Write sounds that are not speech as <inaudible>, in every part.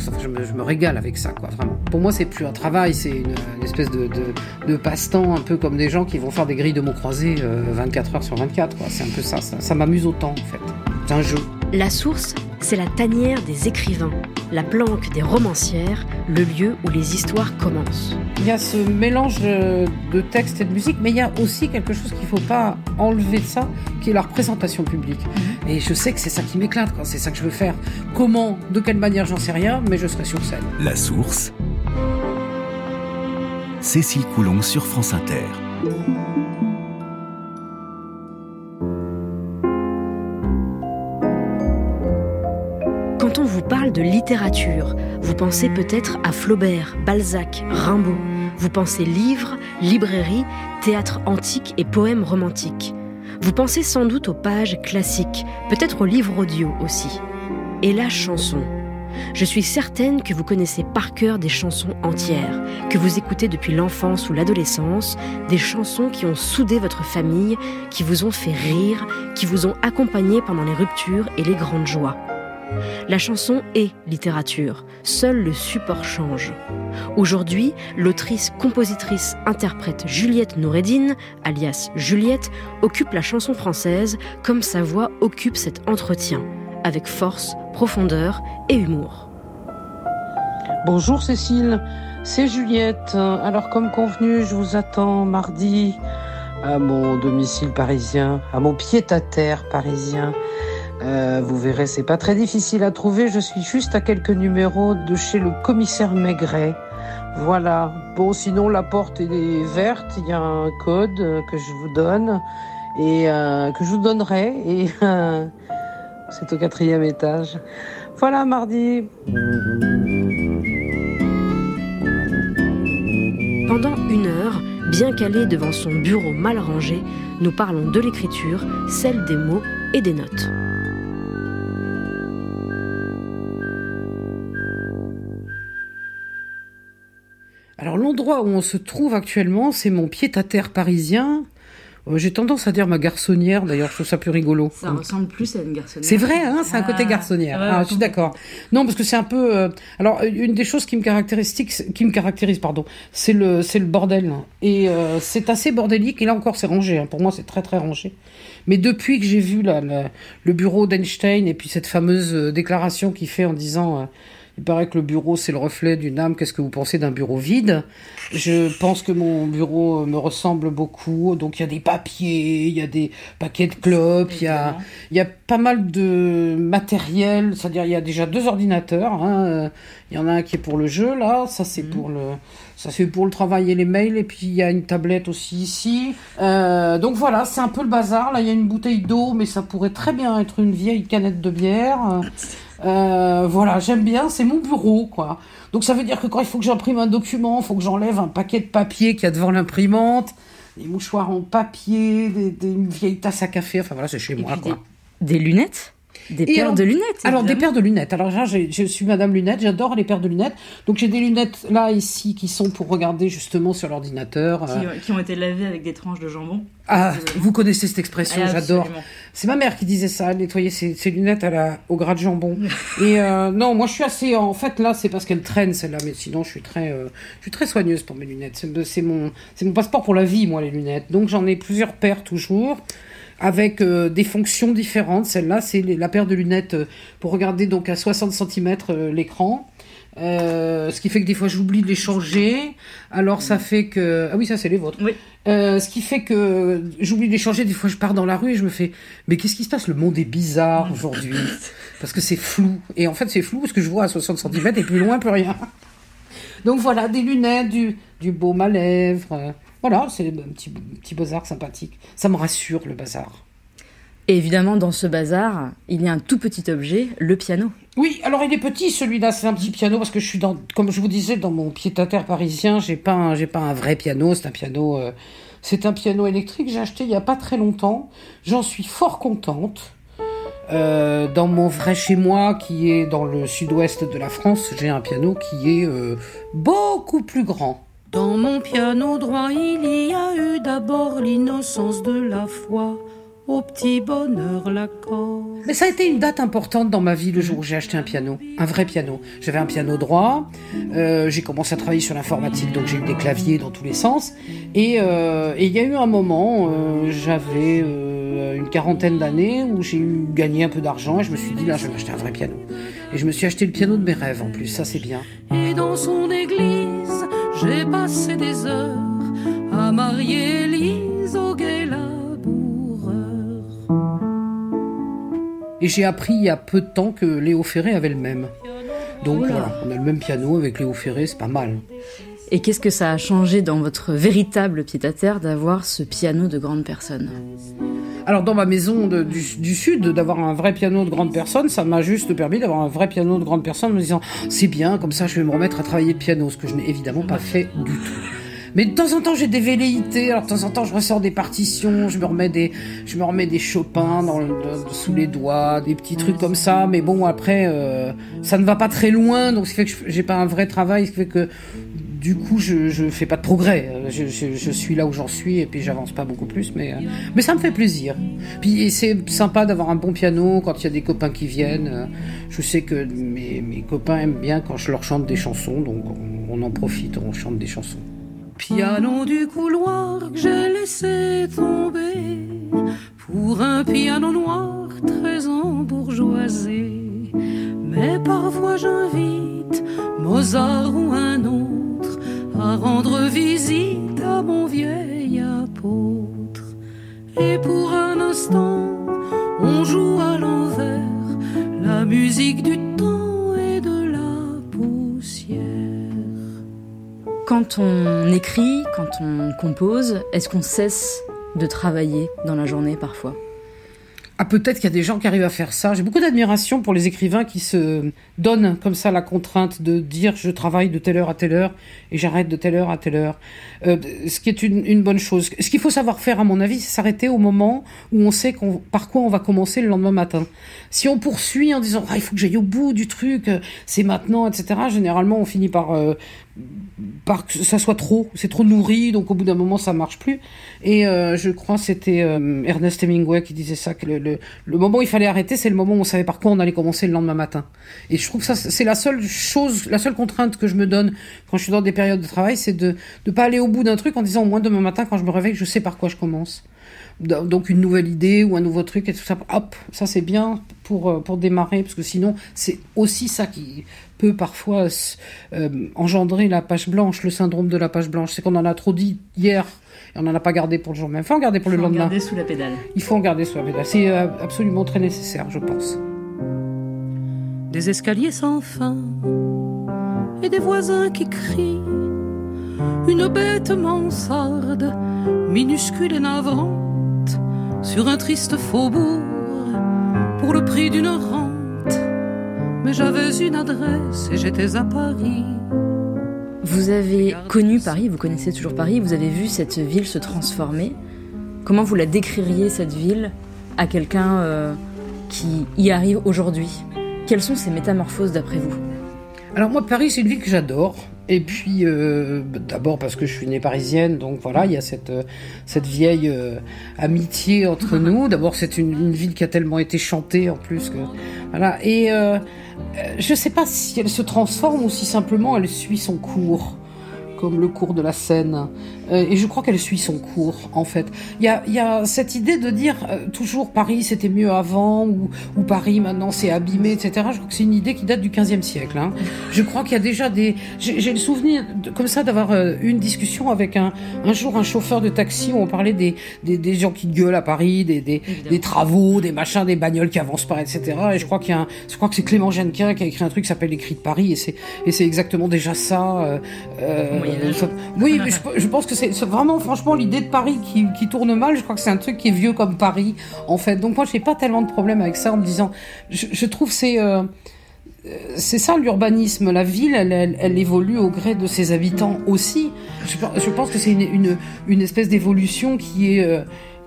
Je, me, régale avec ça, quoi, vraiment. Pour moi, c'est plus un travail, c'est une, espèce de, de, passe-temps, un peu comme des gens qui vont faire des grilles de mots croisés euh, 24 heures sur 24, quoi. C'est un peu ça, ça, ça m'amuse autant, en fait. C'est un jeu. La source, c'est la tanière des écrivains, la planque des romancières, le lieu où les histoires commencent. Il y a ce mélange de, de texte et de musique, mais il y a aussi quelque chose qu'il faut pas enlever de ça, qui est la représentation publique. Et je sais que c'est ça qui m'éclate, quoi. C'est ça que je veux faire. Comment, de quelle manière, j'en sais rien, mais je serai sur scène. La source. Cécile Coulon sur France Inter. Quand on vous parle de littérature, vous pensez peut-être à Flaubert, Balzac, Rimbaud. Vous pensez livres, librairie, théâtre antique et poèmes romantiques. Vous pensez sans doute aux pages classiques, peut-être aux livres audio aussi. Et la chanson. Je suis certaine que vous connaissez par cœur des chansons entières, que vous écoutez depuis l'enfance ou l'adolescence, des chansons qui ont soudé votre famille, qui vous ont fait rire, qui vous ont accompagné pendant les ruptures et les grandes joies. La chanson est littérature, seul le support change. Aujourd'hui, l'autrice, compositrice, interprète Juliette Noureddine, alias Juliette, occupe la chanson française comme sa voix occupe cet entretien, avec force, profondeur et humour. Bonjour Cécile, c'est Juliette. Alors comme convenu, je vous attends mardi à mon domicile parisien, à mon pied-à-terre parisien. Euh, vous verrez, c'est pas très difficile à trouver. Je suis juste à quelques numéros de chez le commissaire Maigret. Voilà. Bon, sinon la porte est verte. Il y a un code que je vous donne et euh, que je vous donnerai. Et <laughs> euh, c'est au quatrième étage. Voilà, mardi. Pendant une heure, bien calé devant son bureau mal rangé, nous parlons de l'écriture, celle des mots et des notes. Alors l'endroit où on se trouve actuellement, c'est mon pied-à-terre parisien. Euh, J'ai tendance à dire ma garçonnière, d'ailleurs, je trouve ça plus rigolo. Ça ressemble plus à une garçonnière. C'est vrai, hein, c'est un côté Ah, garçonnière. ouais, ah, je suis d'accord. Non, parce que c'est un peu. euh, alors, une des choses qui me caractérise, qui me caractérise, pardon, c'est le, c'est le bordel. Et euh, c'est assez bordélique. Et là encore, c'est rangé. hein. Pour moi, c'est très très rangé. Mais depuis que j'ai vu là, le, le bureau d'Einstein et puis cette fameuse euh, déclaration qu'il fait en disant. Il paraît que le bureau, c'est le reflet d'une âme. Qu'est-ce que vous pensez d'un bureau vide? Je pense que mon bureau euh, me ressemble beaucoup. Donc, il y a des papiers, il y a des paquets de clopes, il y a, il y a pas mal de matériel. C'est-à-dire, il y a déjà deux ordinateurs. hein. Il y en a un qui est pour le jeu, là. Ça, c'est pour le... Ça c'est pour le travail et les mails et puis il y a une tablette aussi ici. Euh, donc voilà, c'est un peu le bazar. Là il y a une bouteille d'eau, mais ça pourrait très bien être une vieille canette de bière. Euh, voilà, j'aime bien, c'est mon bureau quoi. Donc ça veut dire que quand il faut que j'imprime un document, il faut que j'enlève un paquet de papier qu'il y a devant l'imprimante, des mouchoirs en papier, des, des- une vieille tasse à café. Enfin voilà, c'est chez Et moi quoi. des, des lunettes? Des Et paires alors- de lunettes Alors des paires de lunettes. Alors là, je suis Madame Lunettes, j'adore les paires de lunettes. Donc j'ai des lunettes là ici qui sont pour regarder justement sur l'ordinateur. qui, euh, qui ont été lavées avec des tranches de jambon. Ah, vous connaissez cette expression, Ah, j'adore. C'est ma mère qui disait ça, elle nettoyait ses, ses lunettes à la, au gras de jambon. <laughs> Et euh, non, moi je suis assez. En fait, là, c'est parce qu'elle traîne celle-là, mais sinon je suis très, euh, je suis très soigneuse pour mes lunettes. C'est mon, c'est mon passeport pour la vie, moi, les lunettes. Donc j'en ai plusieurs paires toujours. Avec euh, des fonctions différentes. Celle-là, c'est la paire de lunettes euh, pour regarder donc à 60 cm l'écran. Euh, ce qui fait que des fois j'oublie de les changer. Alors ça fait que ah oui ça c'est les vôtres. Oui. Euh, ce qui fait que j'oublie de les changer. Des fois je pars dans la rue et je me fais mais qu'est-ce qui se passe? Le monde est bizarre <laughs> aujourd'hui parce que c'est flou. Et en fait c'est flou parce que je vois à 60 cm et plus loin plus rien. Donc voilà des lunettes, du du baume à lèvres, Voilà, c'est un petit, petit bazar sympathique. Ça me rassure, le bazar. Et évidemment, dans ce bazar, il y a un tout petit objet, le piano. Oui, alors il est petit celui-là, c'est un petit piano parce que je suis dans, comme je vous disais, dans mon pied-à-terre parisien, j'ai pas, un, j'ai pas un vrai piano, c'est un piano, euh, c'est un piano électrique que j'ai acheté il y a pas très longtemps. J'en suis fort contente. Euh, dans mon vrai chez moi, qui est dans le sud-ouest de la France, j'ai un piano qui est euh, beaucoup plus grand. Dans mon piano droit, il y a eu d'abord l'innocence de la foi. Au petit bonheur l'accord. Mais ça a été une date importante dans ma vie le jour où j'ai acheté un piano, un vrai piano. J'avais un piano droit, euh, j'ai commencé à travailler sur l'informatique, donc j'ai eu des claviers dans tous les sens. Et euh, il y a eu un moment, euh, j'avais une quarantaine d'années, où j'ai eu gagné un peu d'argent et je me suis dit là, je vais m'acheter un vrai piano. Et je me suis acheté le piano de mes rêves en plus, ça c'est bien. Et dans son église, j'ai passé des heures à marier Élise au gai laboureur. Et j'ai appris il y a peu de temps que Léo Ferré avait le même. Donc voilà, on a le même piano avec Léo Ferré, c'est pas mal. Et qu'est-ce que ça a changé dans votre véritable pied-à-terre d'avoir ce piano de grande personne Alors dans ma maison de- du, sud, d'avoir un vrai piano de grande personne, ça m'a juste permis d'avoir un vrai piano de grande personne en me disant c'est bien, comme ça je vais me remettre à travailler le piano, ce que je n'ai évidemment pas fait du tout. Mais de temps en temps j'ai des velléités, alors de temps en temps je ressors des partitions, je me remets des, je me remets des Chopin de- sous les doigts, des petits trucs comme ça, mais bon après euh, ça ne va pas très loin, donc ce qui fait que j'ai pas un vrai travail, ce qui fait que du coup, je, je fais pas de progrès. Euh, Je, je, suis là où j'en suis et puis j'avance pas beaucoup plus, mais, euh, mais ça me fait plaisir. Puis c'est sympa d'avoir un bon piano quand il y a des copains qui viennent. Euh, Je sais que mes, mes copains aiment bien quand je leur chante des chansons, donc on, on en profite, on chante des chansons. Piano du couloir que j'ai laissé tomber pour un piano noir très embourgeoisé. Mais parfois j'invite Mozart ou un autre à rendre visite à mon vieil apôtre. Et pour un instant, on joue à l'envers la musique du temps et de la poussière. Quand on écrit, quand on compose, est-ce qu'on cesse de travailler dans la journée parfois? Ah, peut-être qu'il y a des gens qui arrivent à faire ça. J'ai beaucoup d'admiration pour les écrivains qui se donnent comme ça la contrainte de dire je travaille de telle heure à telle heure et j'arrête de telle heure à telle heure. Euh, ce qui est une, bonne chose. Ce qu'il faut savoir faire, à mon avis, c'est s'arrêter au moment où on sait par quoi on va commencer le lendemain matin. Si on poursuit en disant ah, il faut que j'aille au bout du truc, euh, c'est maintenant, etc. Généralement, on finit par euh, par que ça soit trop, c'est trop nourri, donc au bout d'un moment ça marche plus. Et euh, je crois c'était euh, Ernest Hemingway qui disait ça que le, le, le moment où il fallait arrêter, c'est le moment où on savait par quoi on allait commencer le lendemain matin. Et je trouve que ça c'est la seule chose, la seule contrainte que je me donne quand je suis dans des périodes de travail, c'est de ne pas aller au bout d'un truc en disant au moins demain matin quand je me réveille, je sais par quoi je commence. Donc une nouvelle idée ou un nouveau truc et tout ça, hop, ça c'est bien pour euh, pour démarrer parce que sinon c'est aussi ça qui peut parfois euh, engendrer la page blanche, le syndrome de la page blanche. C'est qu'on en a trop dit hier et on n'en a pas gardé pour le jour même. Il faut en garder pour le Faut en lendemain. garder sous la pédale. Il faut en garder sur la pédale. C'est euh, absolument très nécessaire, je pense. des escaliers sans fin et des voisins qui crient. Une bête mansarde, minuscule et navrante, sur un triste faubourg, pour le prix d'une rente. Mais j'avais une adresse et j'étais à Paris. Vous avez connu Paris, vous connaissez toujours Paris, vous avez vu cette ville se transformer. Comment vous la décririez, cette ville, à quelqu'un euh, qui y arrive aujourd'hui? Quelles sont ces métamorphoses d'après vous? Alors moi, Paris, c'est une ville que j'adore. Et puis, euh, d'abord parce que je suis née parisienne, donc voilà, il y a cette, euh, cette vieille euh, amitié entre <laughs> nous. D'abord, c'est une, une ville qui a tellement été chantée en plus que voilà. Et euh, je sais pas si elle se transforme ou si simplement elle suit son cours, comme le cours de la Seine. Euh, et je crois qu'elle suit son cours, en fait. Il y a, y a cette idée de dire euh, toujours Paris c'était mieux avant ou, ou Paris maintenant c'est abîmé, etc. Je crois que c'est une idée qui date du 15e siècle. Hein. Je crois qu'il y a déjà des. J'ai le souvenir de- comme ça d'avoir euh, eu une discussion avec un un jour un chauffeur de taxi où on parlait des des, des gens qui gueulent à Paris, des des, des travaux, des machins, des bagnoles qui avancent pas, etc. Et je crois qu'il y a un, je crois que c'est Clément Jeannequin qui a écrit un truc qui s'appelle L'écrit de Paris et c'est et c'est exactement déjà ça. euh, euh, Âge. ça- oui, mais je, je pense que c'est vraiment, franchement, l'idée de Paris qui, tourne mal, je crois que c'est un truc qui est vieux comme Paris, en fait. Donc moi, j'ai pas tellement de problème avec ça en me disant, je, trouve c'est euh, c'est ça l'urbanisme. La ville, elle, elle, évolue au gré de ses habitants aussi. Je, pense que c'est une, une, espèce d'évolution qui est euh,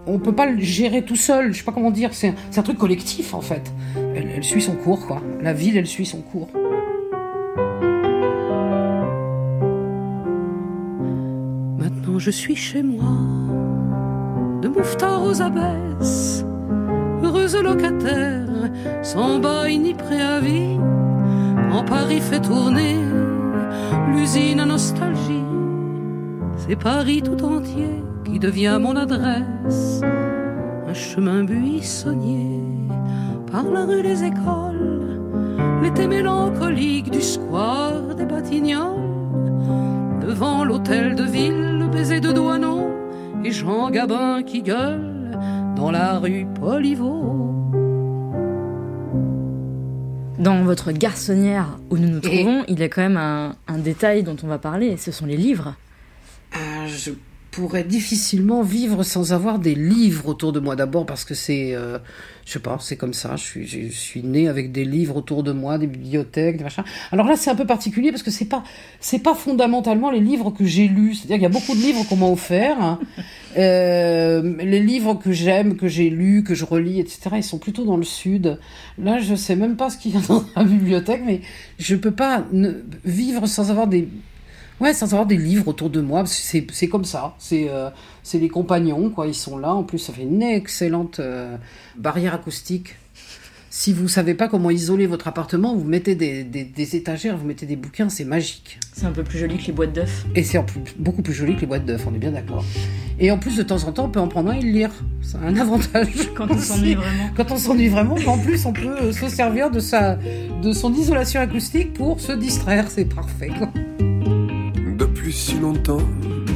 on peut pas le gérer tout seul. Je sais pas comment dire. C'est un, un, truc collectif en fait. Elle, elle, suit son cours, quoi. La ville, elle suit son cours. Maintenant, je suis chez moi, de Mouffetard aux abbesses, heureuse locataire, sans bail ni préavis. Quand Paris fait tourner l'usine à nostalgie, c'est Paris tout entier qui devient mon adresse. Un chemin buissonnier par la rue des écoles, l'été mélancolique du square des Batignolles. Devant l'hôtel de ville, le baiser de Douanon et Jean Gabin qui gueule dans la rue Poliveau. Dans votre garçonnière où nous nous trouvons, et... il y a quand même un, un, détail dont on va parler, ce sont les livres. Ah, je pourrais difficilement vivre sans avoir des livres autour de moi. D'abord parce que c'est, euh, je sais pas, c'est comme ça. Je suis, je suis né avec des livres autour de moi, des bibliothèques, des machins. Alors là, c'est un peu particulier parce que c'est pas, c'est pas fondamentalement les livres que j'ai lus. C'est-à-dire qu'il y a beaucoup de livres qu'on m'a offerts. Hein. <laughs> Euh, les livres que j'aime, que j'ai lus, que je relis, etc. Ils sont plutôt dans le sud. Là, je sais même pas ce qu'il y a dans la bibliothèque, mais je peux pas ne, vivre sans avoir des Ouais, sans avoir des livres autour de moi, c'est comme ça. C'est euh, les compagnons, quoi. Ils sont là. En plus, ça fait une excellente euh, barrière acoustique. Si vous savez pas comment isoler votre appartement, vous mettez des, des, des étagères, vous mettez des bouquins, c'est magique. C'est un peu plus joli que les boîtes d'œufs. Et c'est beaucoup plus joli que les boîtes d'œufs, on est bien d'accord. Et en plus, de temps en temps, on peut en prendre un et le lire. C'est un avantage. <laughs> Quand on s'ennuie vraiment. Quand on s'ennuie vraiment, en plus, on peut se servir de, sa, de son isolation acoustique pour se distraire. C'est parfait. Quoi. Si longtemps,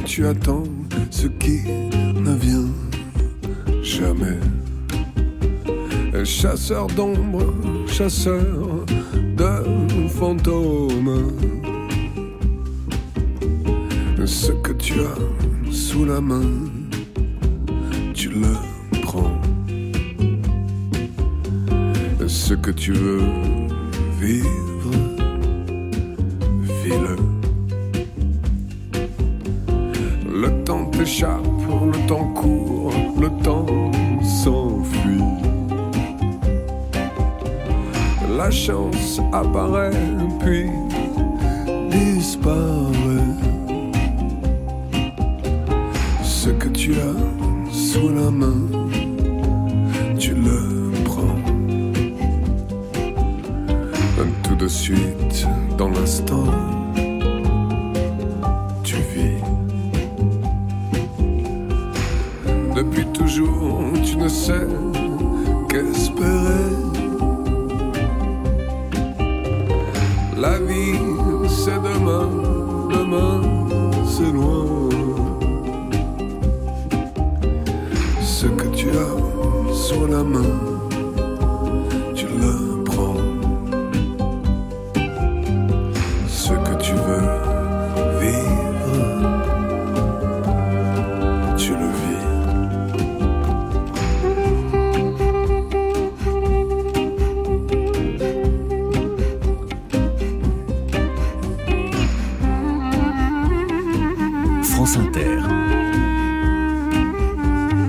tu attends ce qui ne vient jamais. Chasseur d'ombre, chasseur de fantômes. Ce que tu as sous la main, tu le prends. Ce que tu veux vivre, temps court, le temps s'enfuit. La chance apparaît puis disparaît. Ce que tu as sous la main,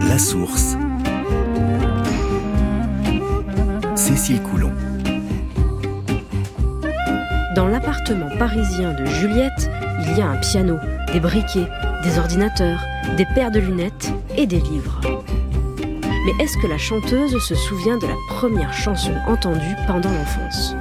La source. Cécile Coulon. Dans l'appartement parisien de Juliette, il y a un piano, des briquets, des ordinateurs, des paires de lunettes et des livres. Mais est-ce que la chanteuse se souvient de la première chanson entendue pendant l'enfance?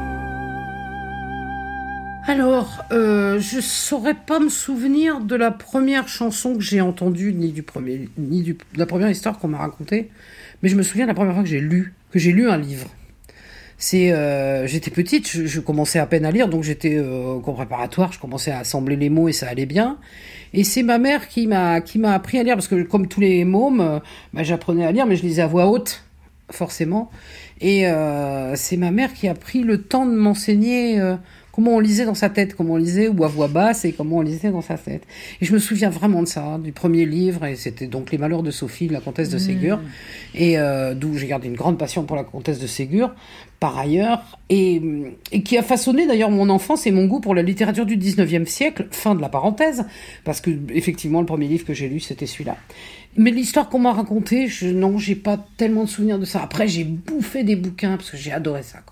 Euh, je saurais pas me souvenir de la première chanson que j'ai entendue, ni du premier, ni du, de la première histoire qu'on m'a racontée, mais je me souviens de la première fois que j'ai lu, que j'ai lu un livre. C'est, euh, j'étais petite, je, je, commençais à peine à lire, donc j'étais euh, au préparatoire, je commençais à assembler les mots et ça allait bien. Et c'est ma mère qui m'a qui m'a appris à lire parce que comme tous les mômes, euh, bah, j'apprenais à lire, mais je lisais à voix haute, forcément. Et c'est ma mère qui a pris le temps de m'enseigner comment on lisait dans sa tête, comment on lisait ou à voix basse et comment on lisait dans sa tête. Et je me souviens vraiment de ça, du premier livre, et c'était donc Les Malheurs de Sophie, la comtesse de Ségur, et euh, d'où j'ai gardé une grande passion pour la comtesse de Ségur, par ailleurs, et, et qui a façonné d'ailleurs mon enfance et mon goût pour la littérature du 19e siècle, fin de la parenthèse, parce que effectivement le premier livre que j'ai lu c'était celui-là. Mais l'histoire qu'on m'a racontée, je, non, j'ai pas tellement de souvenirs de ça. Après, j'ai bouffé des bouquins parce que j'ai adoré ça. Quoi.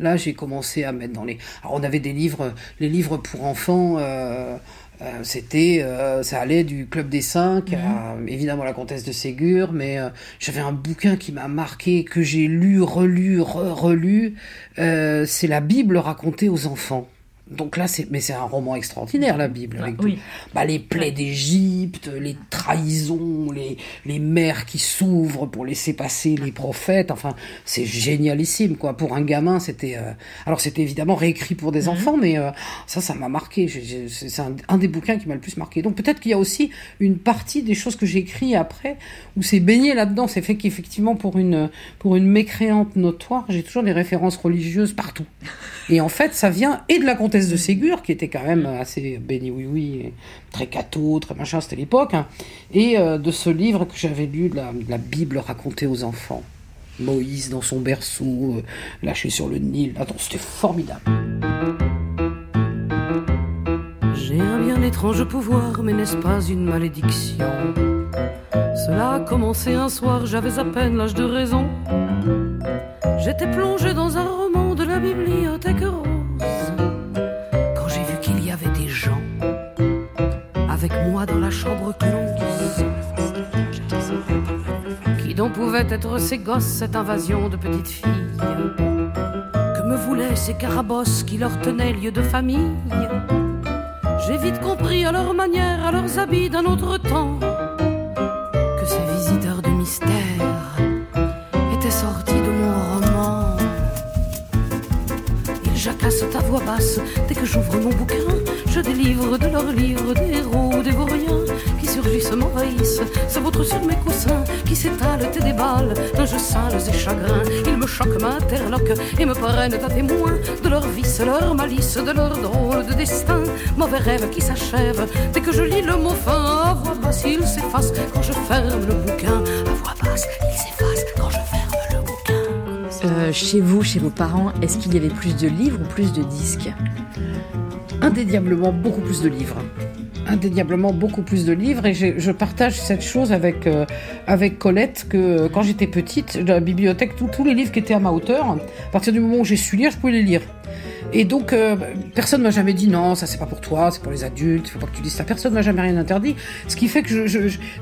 Là, j'ai commencé à mettre dans les. Alors, on avait des livres, les livres pour enfants. Euh, euh, c'était, euh, ça allait du club des cinq, à, évidemment la comtesse de Ségur, mais euh, j'avais un bouquin qui m'a marqué, que j'ai lu, relu, re relu. C'est la Bible racontée aux enfants. Donc là, c'est mais c'est un roman extraordinaire, la Bible, avec oui. tout. Bah, les plaies d'Égypte, les trahisons, les, les mers qui s'ouvrent pour laisser passer les prophètes. Enfin, c'est génialissime, quoi. Pour un gamin, c'était. euh, Alors, c'était évidemment réécrit pour des enfants, mais euh, ça, ça m'a marqué. C'est un, un des bouquins qui m'a le plus marqué. Donc, peut-être qu'il y a aussi une partie des choses que j'ai écrites après où c'est baigné là-dedans. C'est fait qu'effectivement, pour une, pour une mécréante notoire, j'ai toujours des références religieuses partout. Et en fait, ça vient et de la de Ségur, qui était quand même assez béni oui oui, très catho, très machin, c'était l'époque, hein, et euh, de ce livre que j'avais lu, de la, Bible racontée aux enfants. Moïse dans son berceau, euh, lâché sur le Nil. Attends, c'était formidable. J'ai un bien étrange pouvoir, mais n'est-ce pas une malédiction? Cela a commencé un soir, j'avais à peine l'âge de raison. J'étais plongé dans un roman de la bibliothèque. Avec moi dans la chambre close. Qui donc pouvaient être ces gosses, cette invasion de petites filles? Que me voulaient ces carabosses qui leur tenaient lieu de famille? J'ai vite compris à leur manière, à leurs habits d'un autre temps, que ces visiteurs de mystère étaient sortis de mon roman. Ils jacassent à voix basse dès que j'ouvre mon bouquin. Je délivre de leurs livres des héros, des vauriens qui surgissent, m'envahissent, se vautrent sur mes coussins, qui s'étalent et débalent d'un jeu sales et chagrins. Ils me choquent, m'interloquent et me prennent à témoin de leur vice, leur malice, de leur drôle de destin. Mauvais rêve qui s'achève dès que je lis le mot fin. À voix basse, il s'efface quand je ferme le bouquin. À voix basse, il s'efface quand je ferme le bouquin. Euh, chez vous, chez vos parents, est-ce qu'il y avait plus de livres ou plus de disques? Indéniablement beaucoup plus de livres. Indéniablement beaucoup plus de livres et je, partage cette chose avec, euh, Colette que euh, quand j'étais petite, dans la bibliothèque, tous les livres qui étaient à ma hauteur, à partir du moment où j'ai su lire, je pouvais les lire. Et donc, euh, personne m'a jamais dit non, ça c'est pas pour toi, c'est pour les adultes, faut pas que tu lises ça. Personne m'a jamais rien interdit. Ce qui fait que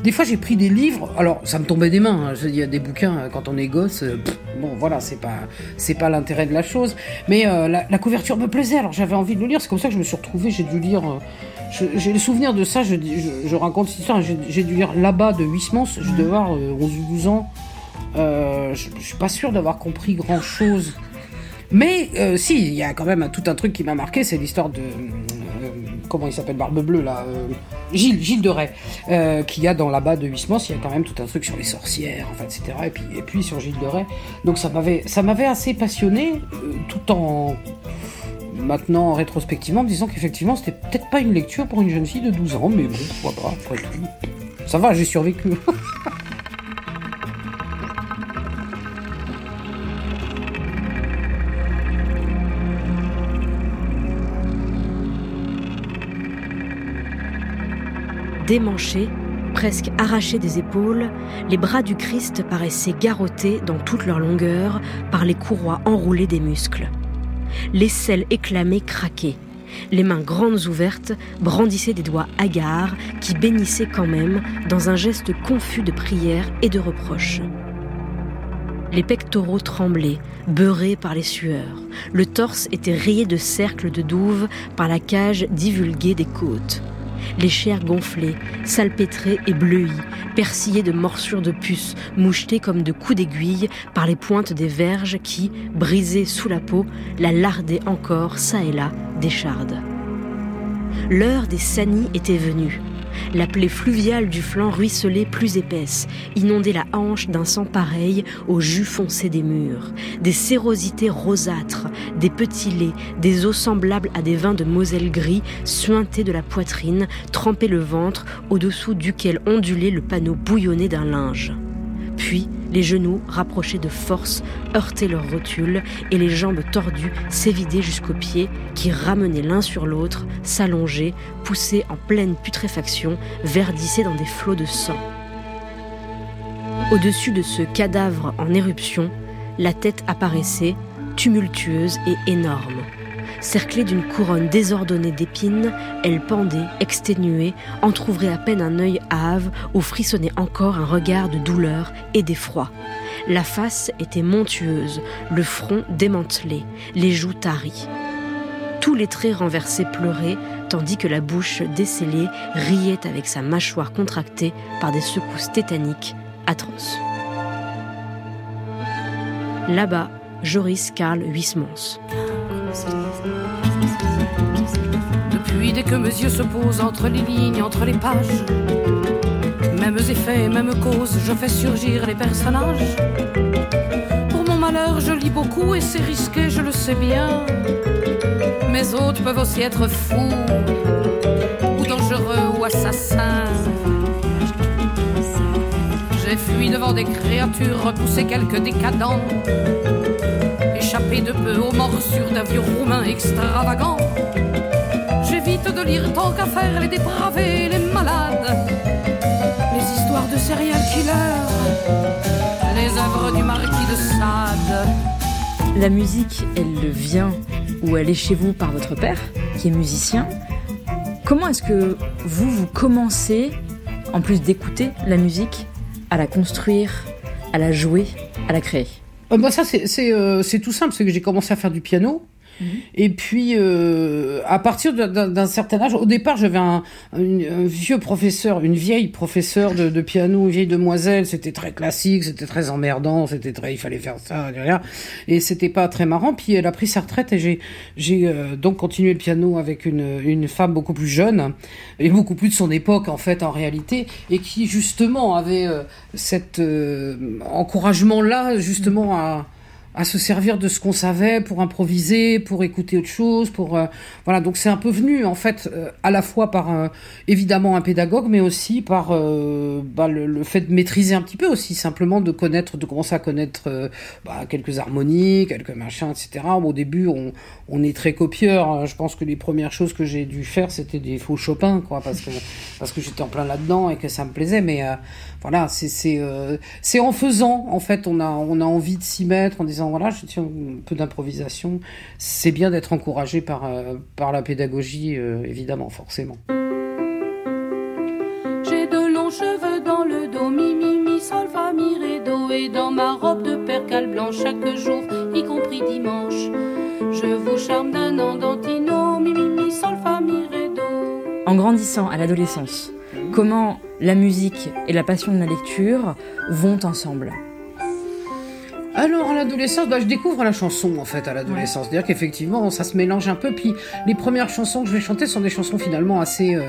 des fois j'ai pris des livres, alors ça me tombait des mains. Il y a des bouquins euh, quand on est gosse, euh, bon voilà, c'est pas c'est pas l'intérêt de la chose. Mais euh, la, couverture me plaisait, alors j'avais envie de le lire. C'est comme ça que je me suis retrouvée. J'ai dû lire. j'ai le souvenir de ça. Je, raconte cette histoire. J'ai dû lire là-bas de Huysmans. Je devais avoir euh, 11 ou 12 ans. Je, je suis pas sûr d'avoir compris grand chose. Mais euh, si, il y a quand même tout un truc qui m'a marqué, c'est l'histoire de euh, comment il s'appelle Barbe Bleue là, euh, Gilles, de Rais, euh, qui a dans là-bas de Huysmans, il y a quand même tout un truc sur les sorcières, enfin, etc. Et puis sur Gilles de Rais. Donc ça m'avait assez passionné, tout en maintenant rétrospectivement me disant qu'effectivement c'était peut-être pas une lecture pour une jeune fille de 12 ans, mais bon, pourquoi pas. Ça va, j'ai survécu. <laughs> Démanchés, presque arrachés des épaules, les bras du Christ paraissaient garrottés dans toute leur longueur par les courroies enroulées des muscles. L'aisselle éclamée craquait. Les mains grandes ouvertes brandissaient des doigts hagards qui bénissaient quand même dans un geste confus de prière et de reproche. Les pectoraux tremblaient, beurrés par les sueurs. Le torse était rayé de cercles de douve par la cage divulguée des côtes. Les chairs gonflées, salpêtrées et bleuies, persillées de morsures de puces, mouchetées comme de coups d'aiguille par les pointes des verges qui, brisées sous la peau, la lardaient encore çà et là d'échardes. L'heure des sanis était venue. La plaie fluviale du flanc ruisselait plus épaisse, inondait la hanche d'un sang pareil au jus foncé des murs, des sérosités rosâtres, des petits laits, des eaux semblables à des vins de Moselle gris suintés de la poitrine, trempaient le ventre, au-dessous duquel ondulait le panneau bouillonné d'un linge. Puis, les genoux, rapprochés de force, heurtaient leur rotule et les jambes tordues s'évidaient jusqu'aux pieds qui ramenaient l'un sur l'autre, s'allongeaient, poussés en pleine putréfaction, verdissaient dans des flots de sang. Au-dessus de ce cadavre en éruption, la tête apparaissait, tumultueuse et énorme. Cerclée d'une couronne désordonnée d'épines, elle pendait, exténuée, entr'ouvrait à peine un œil hâve où frissonnait encore un regard de douleur et d'effroi. La face était montueuse, le front démantelé, les joues taries. Tous les traits renversés pleuraient, tandis que la bouche décellée riait avec sa mâchoire contractée par des secousses tétaniques atroces. Là-bas, Joris Karl Huysmans. Depuis dès que mes yeux se posent entre les lignes, entre les pages, mêmes effets, mêmes causes, je fais surgir les personnages. Pour mon malheur, je lis beaucoup et c'est risqué, je le sais bien. Mes hôtes peuvent aussi être fous, ou dangereux, ou assassins. J'ai fui devant des créatures, repoussé quelques décadents échappé de peu aux morsures d'un vieux roumain extravagant. J'évite de lire tant qu'à faire les dépravés, les malades, les histoires de serial killers, les œuvres du marquis de Sade. La musique, elle vient ou elle est chez vous par votre père, qui est musicien. Comment est-ce que vous, vous commencez, en plus d'écouter la musique, à la construire, à la jouer, à la créer? Euh, bah ça euh, c'est tout simple, c'est que j'ai commencé à faire du piano. Et puis, euh, à partir d'un certain âge, au départ, j'avais un, un- un vieux professeur, une vieille professeure de, de piano, une vieille demoiselle. C'était très classique, c'était très emmerdant, c'était très, il fallait faire ça, derrière. Et c'était pas très marrant. Puis elle a pris sa retraite et j'ai, j'ai euh, donc continué le piano avec une, une femme beaucoup plus jeune et beaucoup plus de son époque en fait, en réalité, et qui justement avait euh, cet euh, encouragement-là, justement à à se servir de ce qu'on savait pour improviser, pour écouter autre chose, pour euh, voilà. Donc c'est un peu venu en fait euh, à la fois par euh, évidemment un pédagogue, mais aussi par euh, bah, le, le fait de maîtriser un petit peu aussi simplement de connaître, de commencer à connaître euh, bah, quelques harmonies, quelques machins, etc. Au début, on, on est très copieur. hein. Je pense que les premières choses que j'ai dû faire, c'était des faux Chopin, quoi, parce que <laughs> parce que j'étais en plein là-dedans et que ça me plaisait. Mais euh, voilà, c'est c'est c'est en faisant en fait, on a on a envie de s'y mettre en disant voilà, je tiens un peu d'improvisation. C'est bien d'être encouragé par euh, par la pédagogie, euh, évidemment, forcément. J'ai de longs cheveux dans le dos, mi mi mi sol fa mi ré do et dans ma robe de percale blanche chaque jour, y compris dimanche. Je vous charme d'un andantino, mi mi mi sol fa mi ré do. En grandissant à l'adolescence, comment la musique et la passion de la lecture vont ensemble? Alors à l'adolescence, bah, je découvre la chanson en fait à l'adolescence. C'est-à-dire qu'effectivement, ça se mélange un peu. Puis les premières chansons que je vais chanter sont des chansons finalement assez euh,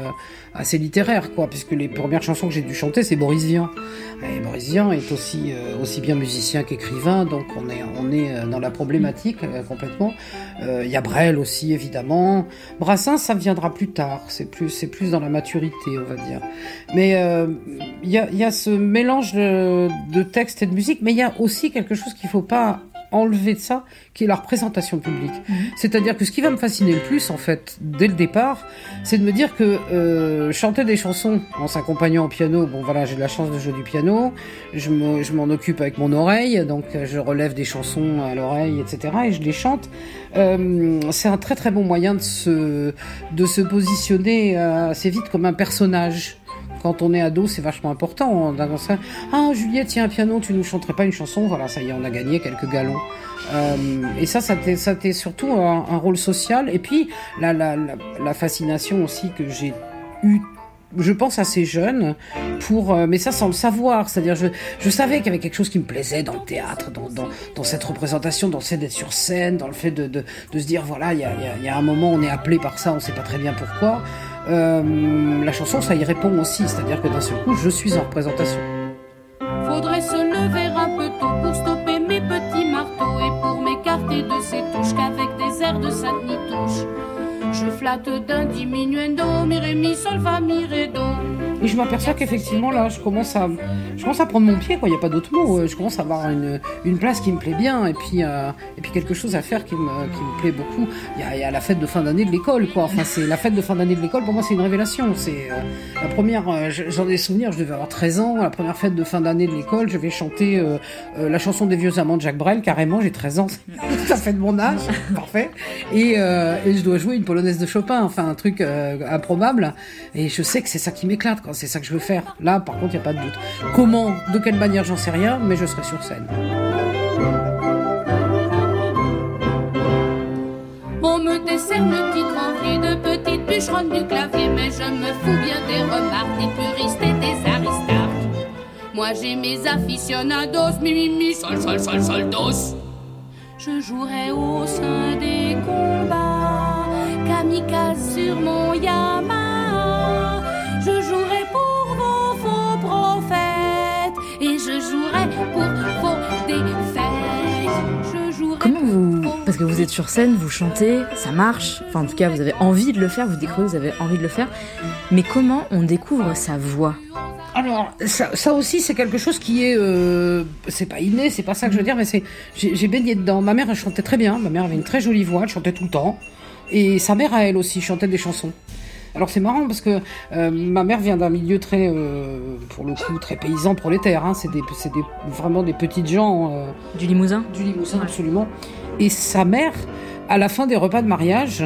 assez littéraires, quoi, puisque les premières chansons que j'ai dû chanter, c'est Boris Vian. Et Boris Vian est aussi euh, aussi bien musicien qu'écrivain, donc on est on est euh, dans la problématique euh, complètement. Euh, Il y a Brel aussi évidemment. Brassens, ça viendra plus tard. C'est plus c'est plus dans la maturité, on va dire. Mais euh, il y, a, il y a ce mélange de, de texte et de musique, mais il y a aussi quelque chose qu'il faut pas enlever de ça, qui est la représentation publique. C'est-à-dire que ce qui va me fasciner le plus, en fait, dès le départ, c'est de me dire que euh, chanter des chansons en s'accompagnant au piano, bon voilà, j'ai de la chance de jouer du piano, je me- je m'en occupe avec mon oreille, donc euh, je relève des chansons à l'oreille, etc., et je les chante. Euh, c'est un très très bon moyen de se, de se positionner assez vite comme un personnage quand on est ado, c'est vachement important. Annonce ça. Ah, Juliette, tiens, un piano, tu nous chanterais pas une chanson? Voilà, ça y est, on a gagné quelques galons. Euh, et ça, ça t'est, surtout un, rôle social. Et puis, la fascination aussi que j'ai eue je pense assez jeune, pour, euh, mais ça sans le savoir. C'est-à-dire, je, je savais qu'il y avait quelque chose qui me plaisait dans le théâtre, dans, dans, dans cette représentation, dans le fait d'être sur scène, dans le fait de, de, de se dire, voilà, il y a, y, a, un moment, on est appelé par ça, on sait pas très bien pourquoi. Euh, la chanson, ça y répond aussi. C'est-à-dire que d'un seul coup, je suis en représentation. Faudrait se lever un peu tôt pour stopper mes petits marteaux et pour m'écarter de ces touches qu'avec des airs de Saint-Denis touche. Je flatte d'un diminuendo, mi ré mi sol mi ré. Et je m'aperçois qu'effectivement là, je commence à, je commence à prendre mon pied, quoi. Il n'y a pas d'autre mot. Je commence à avoir une, une place qui me plaît bien, et puis, euh, et puis quelque chose à faire qui me, qui me plaît beaucoup. Il y a, y a la fête de fin d'année de l'école, quoi. Enfin, c'est la fête de fin d'année de l'école. Pour moi, c'est une révélation. C'est euh, la première. Euh, J'en ai souvenir. Je devais avoir 13 ans. La première fête de fin d'année de l'école, je vais chanter euh, euh, la chanson des vieux amants de Jacques Brel. Carrément, j'ai 13 ans. <laughs> Ça fait de mon âge, parfait. Et, euh, et je dois jouer une polonaise de Chopin. Enfin, un truc improbable. Et je sais que c'est ça qui m'éclate. C'est ça que je veux faire. Là, par contre, il n'y a pas de doute. Comment, de quelle manière, j'en sais rien, mais je serai sur scène. On me décerne le titre rempli de petites bûcheronnes du clavier, mais je me fous bien des remarques des puristes et des aristarques. Moi j'ai mes aficionados, mi mi mi, sol sol sol sol dos. Je jouerai au sein des combats, kamikaze sur mon Yamaha. Je jouerai pour vos faux prophètes et je jouerai pour vos défaites. Je jouerai Comment vous. Parce que vous êtes sur scène, vous chantez, ça marche. Enfin, en tout cas, vous avez envie de le faire, vous découvrez, vous avez envie de le faire. Mais comment on découvre sa voix? Alors, ça, ça aussi, c'est quelque chose qui est. Euh, c'est pas inné, c'est pas ça que je veux dire, mais c'est. J'ai j'ai baigné dedans. Ma mère, elle chantait très bien. Ma mère avait une très jolie voix, elle chantait tout le temps. Et sa mère, à elle aussi, chantait des chansons. Alors c'est marrant parce que euh, ma mère vient d'un milieu très, euh, pour le coup, très paysan prolétaire. Hein. C'est des, des, vraiment des petites gens euh, Du Limousin du Limousin, absolument. Et sa mère, à la fin des repas de mariage,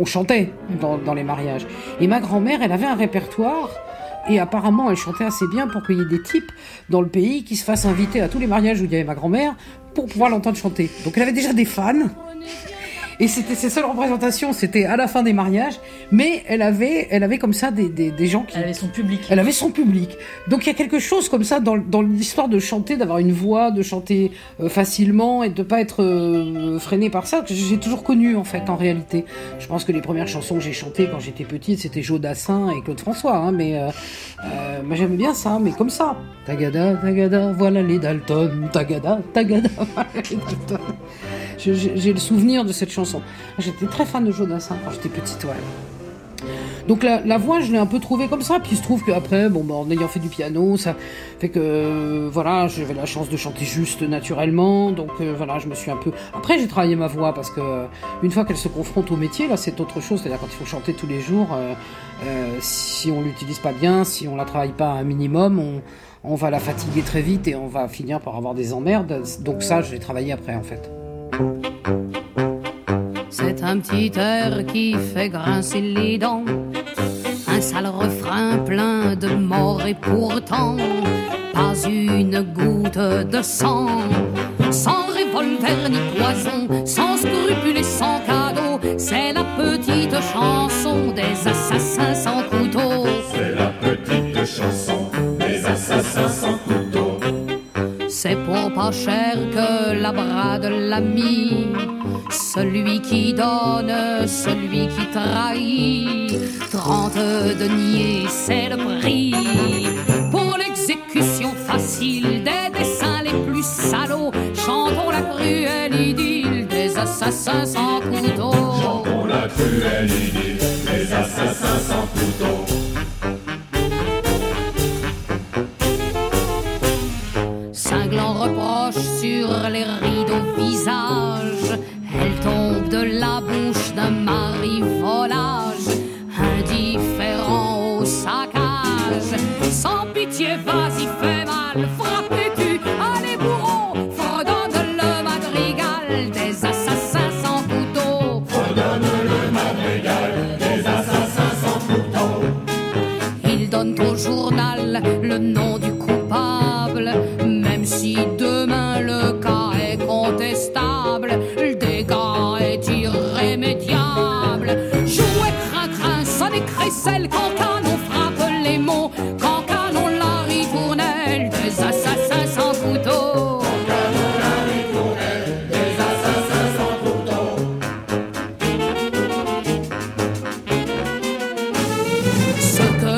on chantait dans, dans les mariages. Et ma grand-mère, elle avait un répertoire. Et apparemment, elle chantait assez bien pour qu'il y ait des types dans le pays qui se fassent inviter à tous les mariages où il y avait ma grand-mère pour pouvoir l'entendre chanter. Donc elle avait déjà des fans. Et c'était ses seules représentations, c'était à la fin des mariages, mais elle avait, elle avait comme ça des, des, des gens qui, Elle avait son public. elle avait son public. Donc il y a quelque chose comme ça dans, dans l'histoire de chanter, d'avoir une voix, de chanter euh, facilement et de pas être euh, freiné par ça, que j'ai toujours connu en fait en réalité. Je pense que les premières chansons que j'ai chantées quand j'étais petite, c'était Joe Dassin et Claude François, hein, mais euh, euh, moi j'aimais bien ça, mais comme ça. Tagada, tagada, voilà les Dalton, tagada, tagada, <laughs> voilà les Dalton. J'ai le souvenir de cette chanson. J'étais très fan de Dassin quand j'étais petite, ouais. Donc la, voix, je l'ai un peu trouvée comme ça. Puis il se trouve qu'après, bon, bah, en ayant fait du piano, ça fait que euh, voilà, j'avais la chance de chanter juste naturellement. Donc euh, voilà, je me suis un peu. Après, j'ai travaillé ma voix parce que euh, une fois qu'elle se confronte au métier, là, c'est autre chose. C'est-à-dire quand il faut chanter tous les jours, si on l'utilise pas bien, si on la travaille pas un minimum, on, on va la fatiguer très vite et on va finir par avoir des emmerdes. Donc ça, je l'ai travaillé après en fait. C'est un petit air qui fait grincer les dents. Un sale refrain plein de mort et pourtant pas une goutte de sang. Sans revolver ni poison, sans scrupules et sans cadeau. C'est la petite chanson des assassins sans couteau. C'est la petite chanson des assassins sans couteau. C'est pour pas cher que la brade l'ami. Celui qui donne, celui qui trahit. Trente deniers, c'est le prix. Pour l'exécution facile des dessins les plus salauds, chantons la cruelle idylle des assassins sans couteau. Chantons la cruelle idylle des assassins sans couteau. Cinglant reproche sur les rideaux visages. D'un mari volage, indifférent au saccage. Sans pitié, vas-y, fais mal, frappez-tu, allez bourreau, fredonne le madrigal des assassins sans couteau. Il donne au journal le nom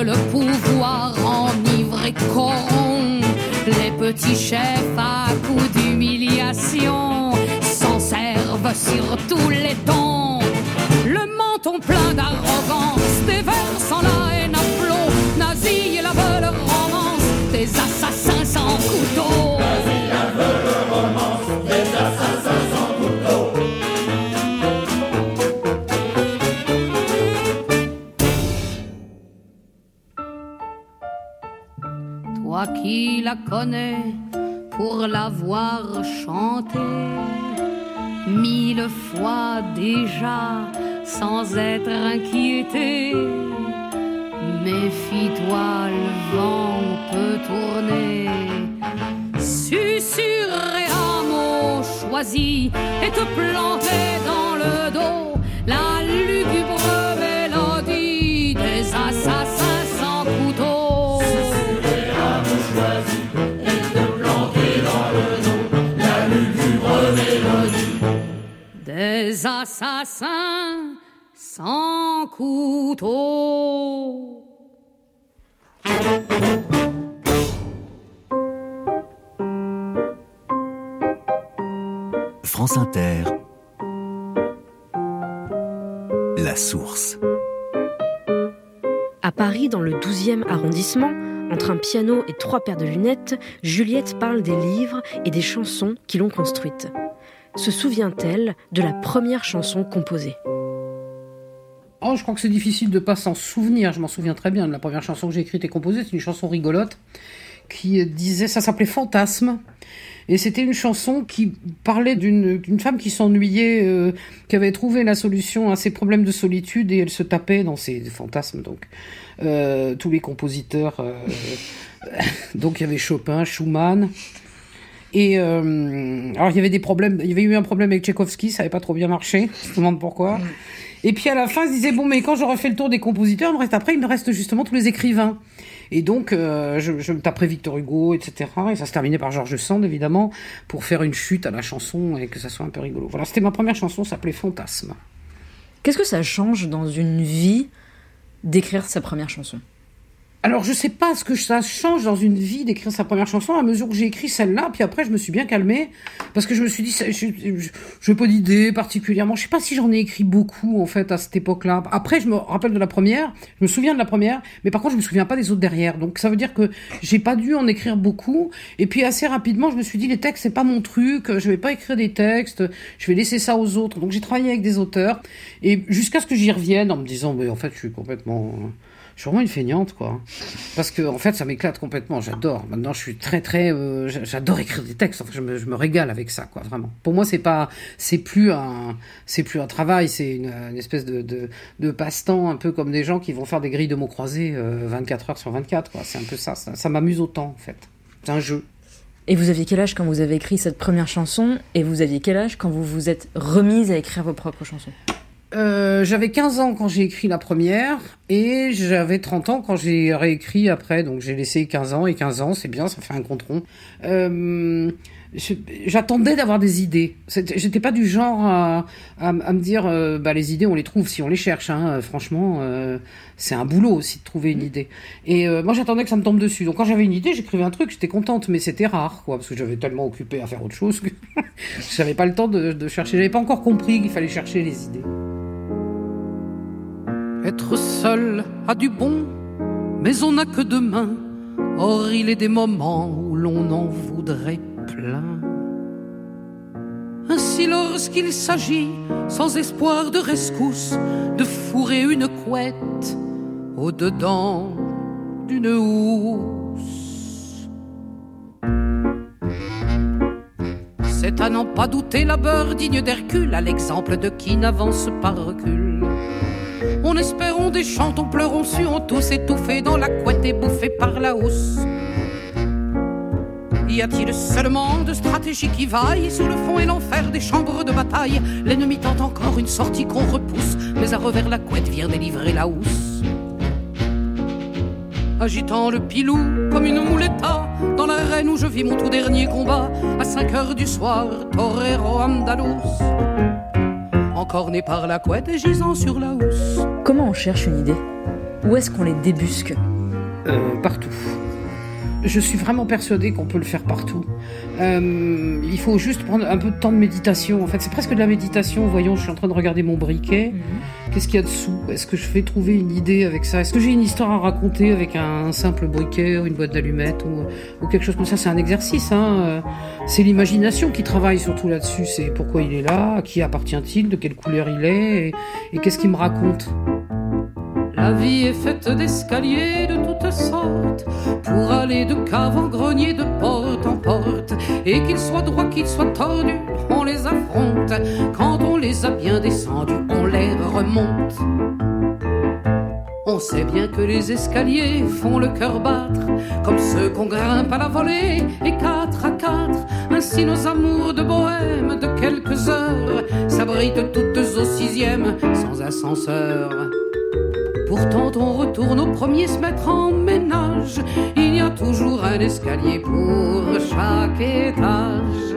le pouvoir enivre et corrompt les petits chefs à coups d'humiliation s'en servent sur tous les tons, le menton plein d'arrogance. La connais pour l'avoir chantée mille fois déjà sans être inquiété. Méfie-toi, le vent peut tourner. Susurrer un mot choisi et te planter dans le dos Des assassins sans couteau. France Inter. La source. À Paris, dans le 12e arrondissement, entre un piano et trois paires de lunettes, Juliette parle des livres et des chansons qui l'ont construite. Se souvient-elle de la première chanson composée? Oh, je crois que c'est difficile de pas s'en souvenir. Je m'en souviens très bien de la première chanson que j'ai écrite et composée. C'est une chanson rigolote qui disait, ça s'appelait Fantasme. Et c'était une chanson qui parlait d'une femme qui s'ennuyait, euh, qui avait trouvé la solution à ses problèmes de solitude et elle se tapait dans ses fantasmes. Donc, euh, tous les compositeurs. euh, <laughs> donc, il y avait Chopin, Schumann. Et euh, alors, il y avait des problèmes. Il y avait eu un problème avec Tchaïkovski, ça n'avait pas trop bien marché. Je me demande pourquoi. Et puis à la fin, je disais bon, mais quand j'aurai fait le tour des compositeurs, il me reste après, il me reste justement tous les écrivains. Et donc, euh, je, je me taperais Victor Hugo, etc. Et ça se terminait par Georges Sand, évidemment, pour faire une chute à la chanson et que ça soit un peu rigolo. Voilà, c'était ma première chanson, ça s'appelait Fantasme. Qu'est-ce que ça change dans une vie d'écrire sa première chanson? Alors, je sais pas ce que ça change dans une vie d'écrire sa première chanson à mesure que j'ai écrit celle-là. Puis après, je me suis bien calmée parce que je me suis dit, ça- je n'ai pas d'idée particulièrement. Je sais pas si j'en ai écrit beaucoup en fait à cette époque-là. Après, je me rappelle de la première. Je me souviens de la première, mais par contre, je me souviens pas des autres derrière. Donc, ça veut dire que j'ai pas dû en écrire beaucoup. Et puis assez rapidement, je me suis dit, les textes, c'est pas mon truc. Je vais pas écrire des textes. Je vais laisser ça aux autres. Donc, j'ai travaillé avec des auteurs et jusqu'à ce que j'y revienne en me disant, mais en fait, je suis complètement je suis vraiment une feignante, quoi. Parce que, en fait, ça m'éclate complètement. J'adore. Maintenant, je suis très, très. euh, j'a- j'adore écrire des textes. Enfin, je me, je me régale avec ça, quoi. Vraiment. Pour moi, c'est pas, c'est plus un, plus un travail. C'est une, espèce de, de, passe-temps, un peu comme des gens qui vont faire des grilles de mots croisés euh, 24 heures sur 24, quoi. C'est un peu ça. Ça, ça m'amuse autant, en fait. C'est un jeu. Et vous aviez quel âge quand vous avez écrit cette première chanson? Et vous aviez quel âge quand vous vous êtes remise à écrire vos propres chansons? Euh, j'avais 15 ans quand j'ai écrit la première et j'avais 30 ans quand j'ai réécrit après. Donc j'ai laissé 15 ans et 15 ans, c'est bien, ça fait un compte rond. Euh, J'attendais d'avoir des idées. J'étais pas du genre à, me dire, euh, bah les idées on les trouve si on les cherche. Hein. Franchement, euh, c'est un boulot aussi de trouver une idée. Et moi j'attendais que ça me tombe dessus. Donc quand j'avais une idée, j'écrivais un truc, j'étais contente, mais c'était rare, quoi, parce que j'avais tellement occupé à faire autre chose que <laughs> j'avais pas le temps de, de chercher. J'avais pas encore compris qu'il fallait chercher les idées. Être seul a du bon, mais on n'a que deux mains. Or, il est des moments où l'on en voudrait plein. Ainsi, lorsqu'il s'agit, sans espoir de rescousse, de fourrer une couette au-dedans d'une housse. C'est à n'en pas douter la digne d'Hercule, à l'exemple de qui n'avance pas recul. On espérons des chantons, pleurons, suons tous étouffés dans la couette et bouffés par la housse. Y a-t-il seulement de stratégie qui vaille sur le fond et l'enfer des chambres de bataille? L'ennemi tente encore une sortie qu'on repousse, mais à revers la couette vient délivrer la housse. Agitant le pilou comme une mouletta dans l'arène où je vis mon tout dernier combat à 5 heures du soir, torero andalous. Encore né par la couette et gisant sur la housse. Comment on cherche une idée? Où est-ce qu'on les débusque? Euh, partout. Je suis vraiment persuadée qu'on peut le faire partout. Euh, il faut juste prendre un peu de temps de méditation. En fait, c'est presque de la méditation. Voyons, je suis en train de regarder mon briquet. Mhm. Qu'est-ce qu'il y a dessous? Est-ce que je vais trouver une idée avec ça? Est-ce que j'ai une histoire à raconter avec un simple briquet ou une boîte d'allumettes ou, ou quelque chose comme ça? C'est un exercice. Hein. C'est l'imagination qui travaille surtout là-dessus. C'est pourquoi il est là, à qui appartient-il, de quelle couleur il est, et, et qu'est-ce qu'il me raconte? La vie est faite d'escaliers de toutes sortes pour aller de cave en grenier, de porte en porte. Et qu'ils soient droits, qu'ils soient tordus, on les affronte. Quand on les a bien descendus, on les remonte. On sait bien que les escaliers font le cœur battre, comme ceux qu'on grimpe à la volée, et quatre à quatre. Ainsi nos amours de bohème de quelques heures s'abritent toutes au sixième sans ascenseur. Pourtant on retourne au premier se mettre en ménage. Il y a toujours un escalier pour chaque étage.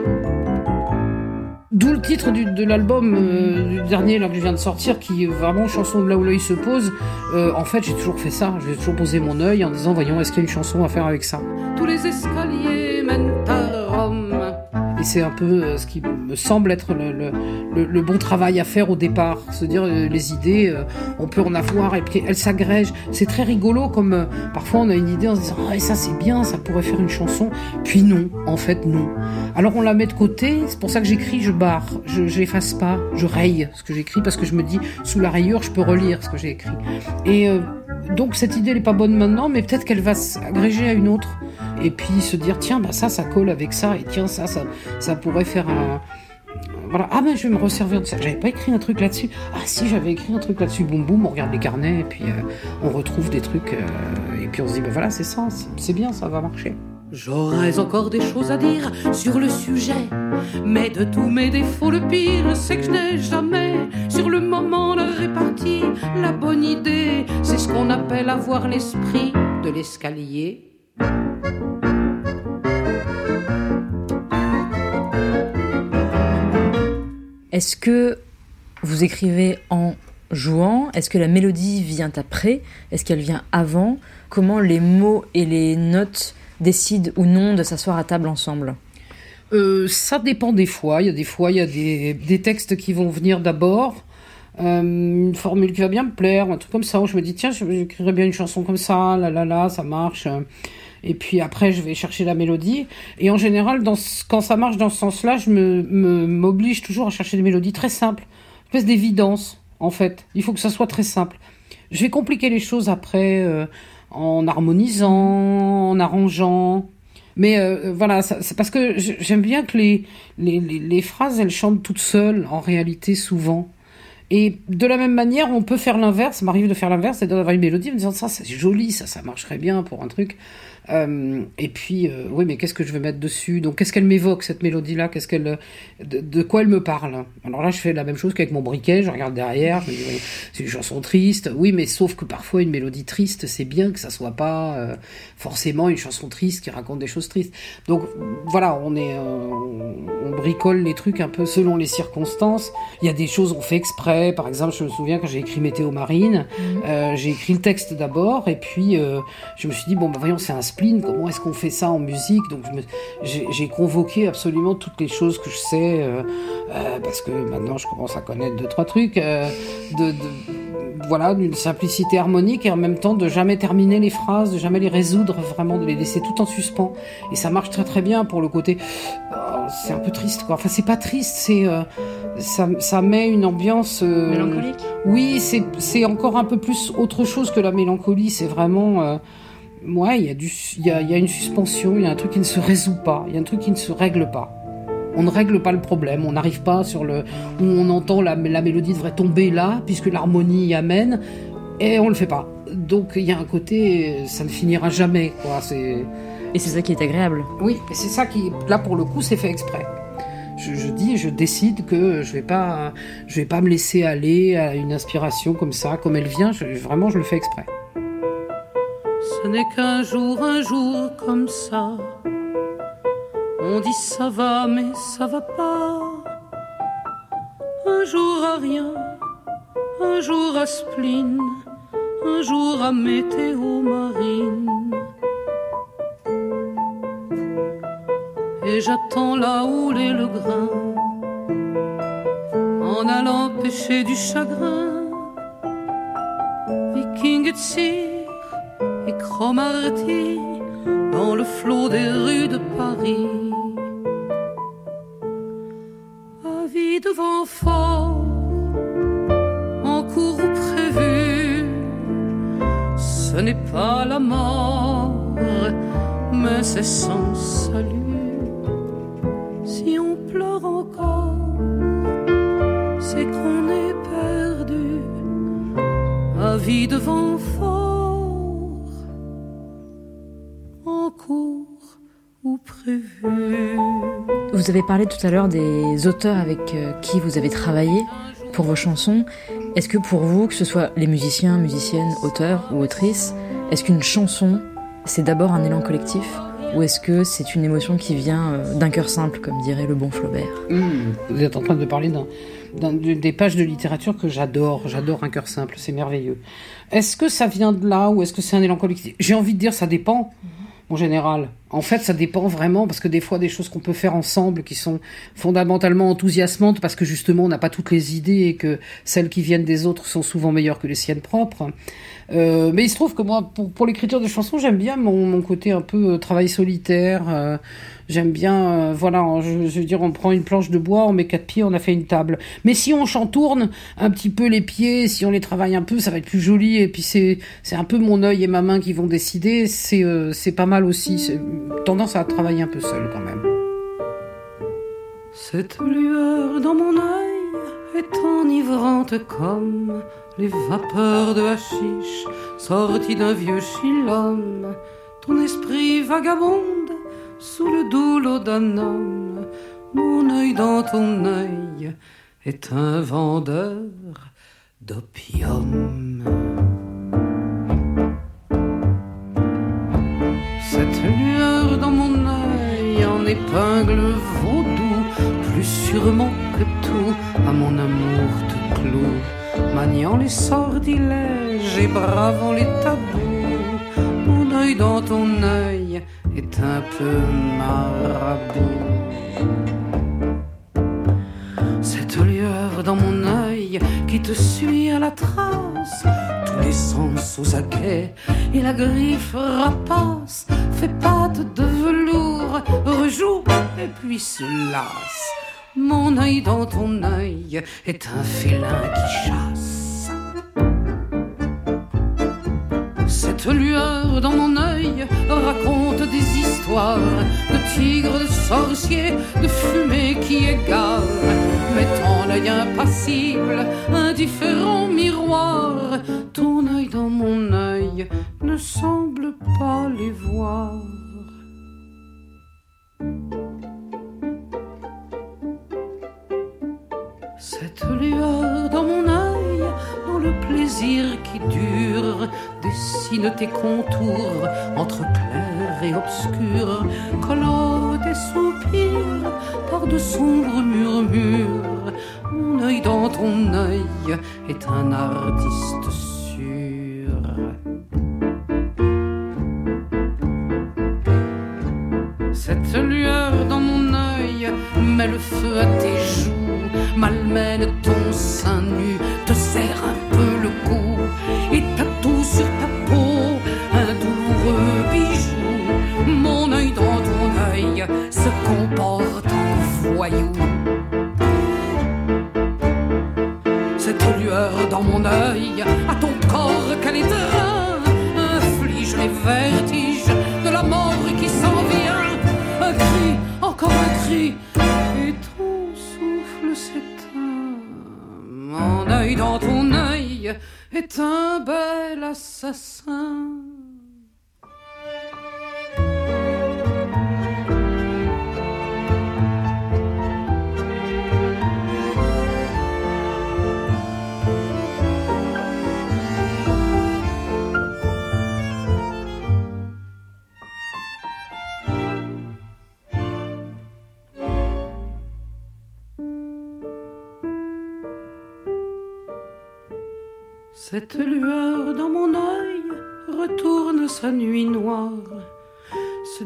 D'où le titre de l'album euh, du dernier là que je viens de sortir, qui est vraiment chanson de là où l'œil se pose. Euh, en fait, j'ai toujours fait ça. J'ai toujours posé mon œil en disant, voyons, est-ce qu'il y a une chanson à faire avec ça? Tous les escaliers mènent à. C'est un peu euh, ce qui me semble être le, bon travail à faire au départ. Se dire euh, les idées, euh, on peut en avoir et puis elles s'agrègent. C'est très rigolo comme parfois on a une idée en se disant ah ça c'est bien, ça pourrait faire une chanson. Puis non, en fait non. Alors on la met de côté. C'est pour ça que j'écris, je barre, je j'efface pas, je raye ce que j'écris parce que je me dis sous la rayure je peux relire ce que j'ai écrit. Et donc cette idée elle est pas bonne maintenant, mais peut-être qu'elle va s'agréger à une autre. Et puis se dire tiens bah ça ça colle avec ça et tiens ça ça ça pourrait faire un voilà. Ah ben je vais me resservir de ça. J'avais pas écrit un truc là-dessus. Ah si j'avais écrit un truc là-dessus. Boum boum on regarde les carnets et puis euh, on retrouve des trucs euh, et puis on se dit ben voilà c'est ça c'est bien ça va marcher J'aurais encore des choses à dire sur le sujet, mais de tous mes défauts, le pire, c'est que je n'ai jamais, sur le moment, de réparti la bonne idée. C'est ce qu'on appelle avoir l'esprit de l'escalier. Est-ce que vous écrivez en jouant? Est-ce que la mélodie vient après? Est-ce qu'elle vient avant? Comment les mots et les notes décident ou non de s'asseoir à table ensemble Euh, ça dépend des fois. Il y a des fois, il y a des, textes qui vont venir d'abord. Euh, une formule qui va bien me plaire, un truc comme ça, où je me dis, tiens, j'écrirais bien une chanson comme ça, là, là, là, ça marche. Et puis après, je vais chercher la mélodie. Et en général, quand ça marche dans ce sens-là, je me- m'oblige toujours à chercher des mélodies très simples. Une espèce d'évidence, en fait. Il faut que ça soit très simple. Je vais compliquer les choses après euh, en harmonisant, en arrangeant. Mais euh, voilà, ça- c'est parce que j'aime bien que les, les, les, phrases, elles chantent toutes seules, en réalité, souvent. Et de la même manière, on peut faire l'inverse. M'arrive de faire l'inverse, c'est d'avoir une mélodie en me disant ça, c'est joli, ça, ça marcherait bien pour un truc. Euh, et puis, euh, oui, mais qu'est-ce que je vais mettre dessus? Donc, qu'est-ce qu'elle m'évoque, cette mélodie-là? Qu'est-ce qu'elle, de, de quoi elle me parle? Alors là, je fais la même chose qu'avec mon briquet, je regarde derrière, je me dis, oui, c'est une chanson triste. Oui, mais sauf que parfois, une mélodie triste, c'est bien que ça soit pas euh, forcément une chanson triste qui raconte des choses tristes. Donc, voilà, on est, euh, on, on bricole les trucs un peu selon les circonstances. Il y a des choses on fait exprès. Par exemple, je me souviens quand j'ai écrit Météo Marine, euh, j'ai écrit le texte d'abord et puis euh, je me suis dit bon bah voyons c'est un spleen, comment est-ce qu'on fait ça en musique Donc j'ai convoqué absolument toutes les choses que je sais euh, euh, parce que maintenant je commence à connaître deux trois trucs euh, de, de- voilà d'une simplicité harmonique et en même temps de jamais terminer les phrases, de jamais les résoudre vraiment, de les laisser tout en suspens et ça marche très très bien pour le côté oh, c'est un peu triste quoi. Enfin c'est pas triste, c'est ça, ça met une ambiance Mélancolique oui, c'est c'est encore un peu plus autre chose que la mélancolie. C'est vraiment, ouais, il y a du, il y a, il y a une suspension, il y a un truc qui ne se résout pas, il y a un truc qui ne se règle pas. On ne règle pas le problème, on n'arrive pas sur le où on entend la, la mélodie devrait tomber là puisque l'harmonie y amène et on le fait pas. Donc il y a un côté, ça ne finira jamais, quoi. C'est Et c'est ça qui est agréable. oui, et c'est ça qui, là pour le coup, c'est fait exprès. Je, je dis, je décide que je vais pas, je vais pas me laisser aller à une inspiration comme ça, comme elle vient. Je- vraiment, je le fais exprès. Ce n'est qu'un jour, un jour comme ça. On dit ça va, mais ça va pas. Un jour à rien, un jour à spleen, un jour à météo marine. et j'attends là où l'est le grain en allant pêcher du chagrin. Viking et cire et Cromarty dans le flot des rues de Paris. Avis devant fort, en cours prévu, ce n'est pas la mort, mais c'est sans salut. Si on pleure encore, c'est qu'on est perdu. Avis devant fort, Vous avez parlé tout à l'heure des auteurs avec euh, qui vous avez travaillé pour vos chansons. Est-ce que pour vous, que ce soit les musiciens, musiciennes, auteurs ou autrices, est-ce qu'une chanson, c'est d'abord un élan collectif ou est-ce que c'est une émotion qui vient euh, d'un cœur simple, comme dirait le bon Flaubert? Mmh, vous êtes en train de parler des pages de littérature que j'adore. J'adore un cœur simple, c'est merveilleux. Est-ce que ça vient de là ou est-ce que c'est un élan collectif? J'ai envie de dire ça dépend. En général, en fait, ça dépend vraiment parce que des fois, des choses qu'on peut faire ensemble qui sont fondamentalement enthousiasmantes parce que justement, on n'a pas toutes les idées et que celles qui viennent des autres sont souvent meilleures que les siennes propres. Euh, mais il se trouve que moi, pour, l'écriture de chansons, j'aime bien mon, côté un peu euh, travail solitaire. euh, j'aime bien, voilà, je, veux dire, on prend une planche de bois, on met quatre pieds, on a fait une table. Mais si on chantourne un petit peu les pieds, si on les travaille un peu, ça va être plus joli. Et puis c'est un peu mon œil et ma main qui vont décider. C'est c'est pas mal aussi. Tendance à travailler un peu seul quand même. Cette lueur dans mon œil est enivrante comme les vapeurs de hashish sorties d'un vieux chilhomme. Ton esprit vagabonde sous le doux lot d'un homme. Mon œil dans ton œil est un vendeur d'opium. Sûrement que tout, à mon amour te cloue, maniant les sortilèges et bravant les tabous. Mon œil dans ton œil est un peu marabout. Cette lueur dans mon œil qui te suit à la trace, tous les sens aux aguets et la griffe rapace fait pâte de velours, rejoue et puis se lasse. Mon œil dans ton œil est un félin qui chasse. Cette lueur dans mon œil raconte des histoires de tigres, de sorciers, de fumée qui égare. Mettant l'œil impassible, indifférent miroir, ton œil dans mon œil ne semble pas les voir. Dans mon œil, dont le plaisir qui dure dessine tes contours entre clair et obscur, colore tes soupirs par de sombres murmures. Mon œil dans ton œil est un artiste sûr. Cette lueur dans mon œil met le feu à tes joues, malmène ton sein nu, te serre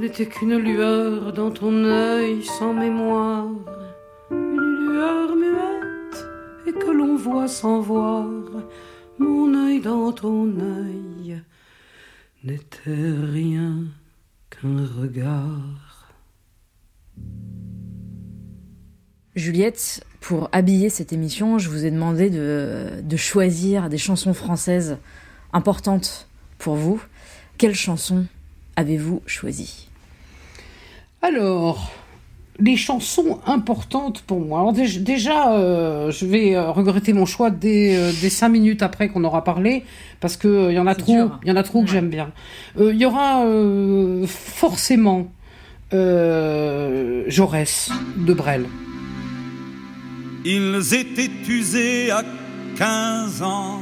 n'était qu'une lueur dans ton œil sans mémoire, une lueur muette et que l'on voit sans voir. Mon œil dans ton œil n'était rien qu'un regard. Juliette, pour habiller cette émission, je vous ai demandé de, de choisir des chansons françaises importantes pour vous. Quelles chansons avez-vous choisi Alors, les chansons importantes pour moi. Alors déj- déjà, euh, je vais euh, regretter mon choix dès, euh, dès cinq minutes après qu'on aura parlé, parce que euh, il y en a trop, il y en a trop que j'aime bien. Euh, Il y aura euh, forcément euh, Jaurès de Brel. Ils étaient usés à 15 ans.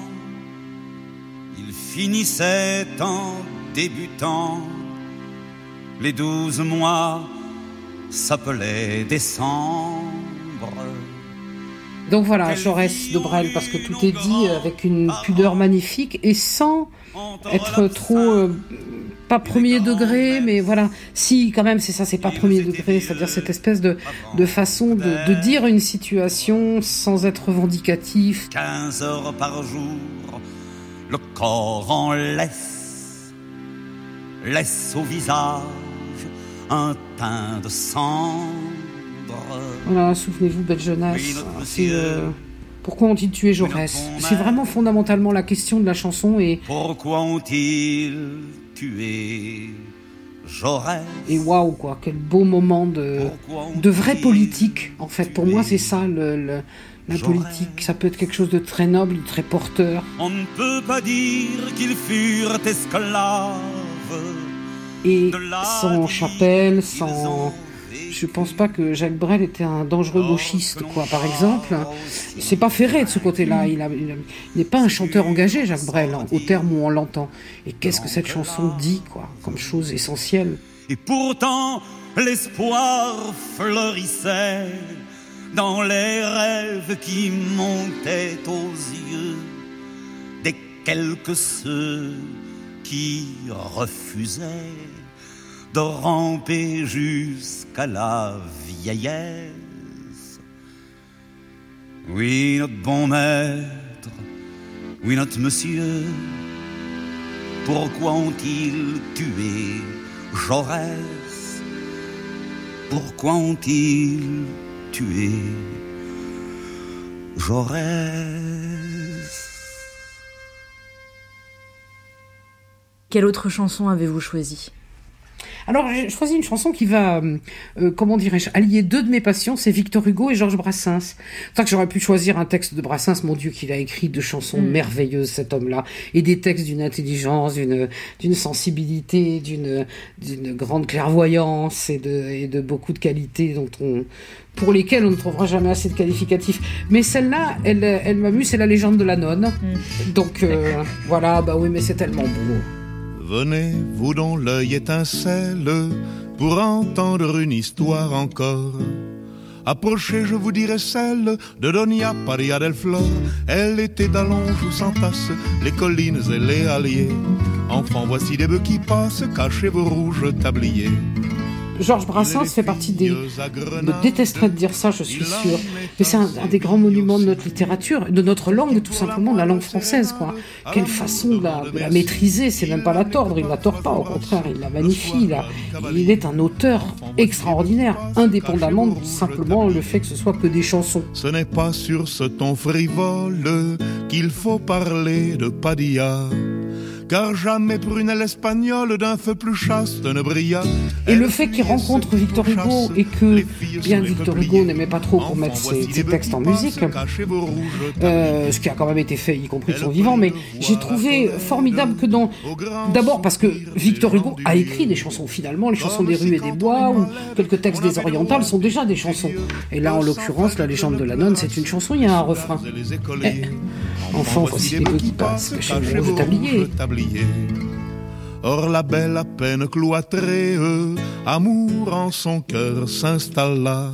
Ils finissaient en débutant. Les douze mois s'appelaient décembre. Donc voilà, Jaurès de Brel, parce que tout est dit avec une pudeur magnifique et sans être trop euh, pas premier degré, mais voilà, si quand même c'est ça, c'est pas premier degré, c'est-à-dire cette espèce de, de façon de, de dire une situation sans être revendicatif. 15 heures par jour, le corps en laisse, laisse au visage un teint de cendre. Voilà, souvenez-vous, belle jeunesse. C'est euh, pourquoi ont-ils tué Jaurès C'est vraiment fondamentalement la question de la chanson et Pourquoi ont-ils tué Jaurès et waouh quoi, quel beau moment de de vraie politique. En fait, pour moi, c'est ça le, le- la politique. Ça peut être quelque chose de très noble, de très porteur. On ne peut pas dire qu'ils furent esclaves. Et sans chapelle, sans. Je pense pas que Jacques Brel était un dangereux gauchiste, quoi. Par exemple, c'est pas ferré de ce côté-là. Il n'est pas un chanteur engagé, Jacques Brel, hein, au terme où on l'entend. Et qu'est-ce que cette chanson dit, quoi, comme chose essentielle. Et pourtant, l'espoir fleurissait dans les rêves qui montaient aux yeux des quelques ceux qui refusaient de ramper jusqu'à la vieillesse. Oui, notre bon maître, oui, notre monsieur, pourquoi ont-ils tué Jaurès? Pourquoi ont-ils tué Jaurès? Quelle autre chanson avez-vous choisi Alors, j'ai choisi une chanson qui va, euh, euh, comment dirais-je, allier deux de mes passions, c'est Victor Hugo et Georges Brassens. C'est que j'aurais pu choisir un texte de Brassens, mon Dieu, qu'il a écrit de chansons Mm. merveilleuses, cet homme-là, et des textes d'une intelligence, d'une, d'une sensibilité, d'une, d'une grande clairvoyance et de, et de beaucoup de qualités dont on, pour lesquelles on ne trouvera jamais assez de qualificatifs. Mais celle-là, elle, elle m'amuse, c'est la légende de la nonne. Donc, euh, voilà, bah oui, mais c'est tellement beau. Venez, vous dont l'œil étincelle, pour entendre une histoire encore. Approchez, je vous dirai celle de Donia Paria del Flor. Elle était d'Allonge où s'entassent les collines et les halliers. Enfants, voici des bœufs qui passent, cachez vos rouges tabliers. Georges Brassens fait partie des. Je me détesterais de dire ça, je suis sûr. Mais c'est un, des grands monuments de notre littérature, de notre langue, tout simplement, la langue française, quoi. Quelle façon de la, maîtriser, c'est même pas la tordre, il la tord pas, au contraire, il la magnifie, il est un auteur extraordinaire, indépendamment de simplement le fait que ce soit que des chansons. Ce n'est pas sur ce ton frivole qu'il faut parler de Padilla. Car jamais prunelle espagnole d'un feu plus chaste ne brilla. Et le fait qu'il rencontre Victor Hugo et que, bien Victor Hugo n'aimait pas trop qu'on mette ses, ses textes en musique, euh, ce qui a quand même été fait, y compris de son vivant, mais j'ai trouvé formidable que dans... D'abord parce que Victor Hugo a écrit des chansons, finalement, les chansons des rues et des bois, ou quelques textes des orientales sont déjà des chansons. Et là, en l'occurrence, la légende de la nonne, c'est une chanson, il y a un refrain. Eh, Enfant, voici les qui passent, cachez vos rouges tabliers. tabliers. Or la belle à peine cloîtrée, euh, amour en son cœur s'installa.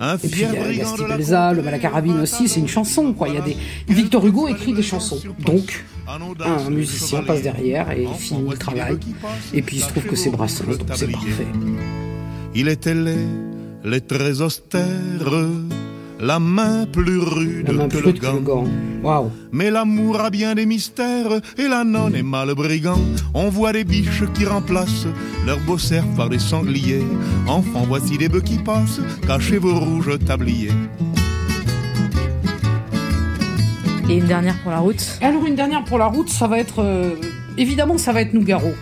Un Et puis il y a Gasti Belza, le mal à carabine aussi, c'est une chanson, quoi. Il y a des... Victor Hugo écrit des chansons. Donc, un musicien passe derrière et finit le travail. Et puis il se trouve que c'est Brassens, donc c'est parfait. Il était laid, les très austères, la main plus rude, main que, plus le rude que le gant. Mais l'amour a bien des mystères et la nonne est mal brigand. On voit des biches qui remplacent leurs beaux cerfs par des sangliers. Enfants, voici des bœufs qui passent, cachez vos rouges tabliers. Et une dernière pour la route. Alors une dernière pour la route, ça va être euh, évidemment ça va être Nougaro.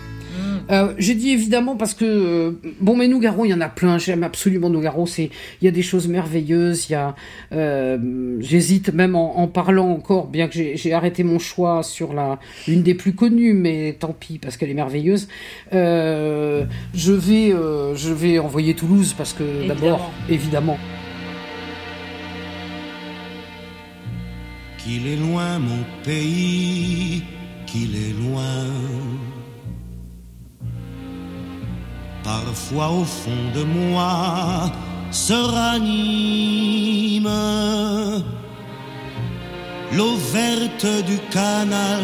Euh, J'ai dit évidemment parce que euh, bon mais Nougaro il y en a plein. J'aime absolument Nougaro c'est il y a des choses merveilleuses. Il y a euh, j'hésite même en, en parlant encore bien que j'ai j'ai arrêté mon choix sur la une des plus connues mais tant pis parce qu'elle est merveilleuse. Euh, je vais euh, je vais envoyer Toulouse parce que d'abord évidemment. Qu'il est loin mon pays, qu'il est loin. Parfois au fond de moi se ranime l'eau verte du canal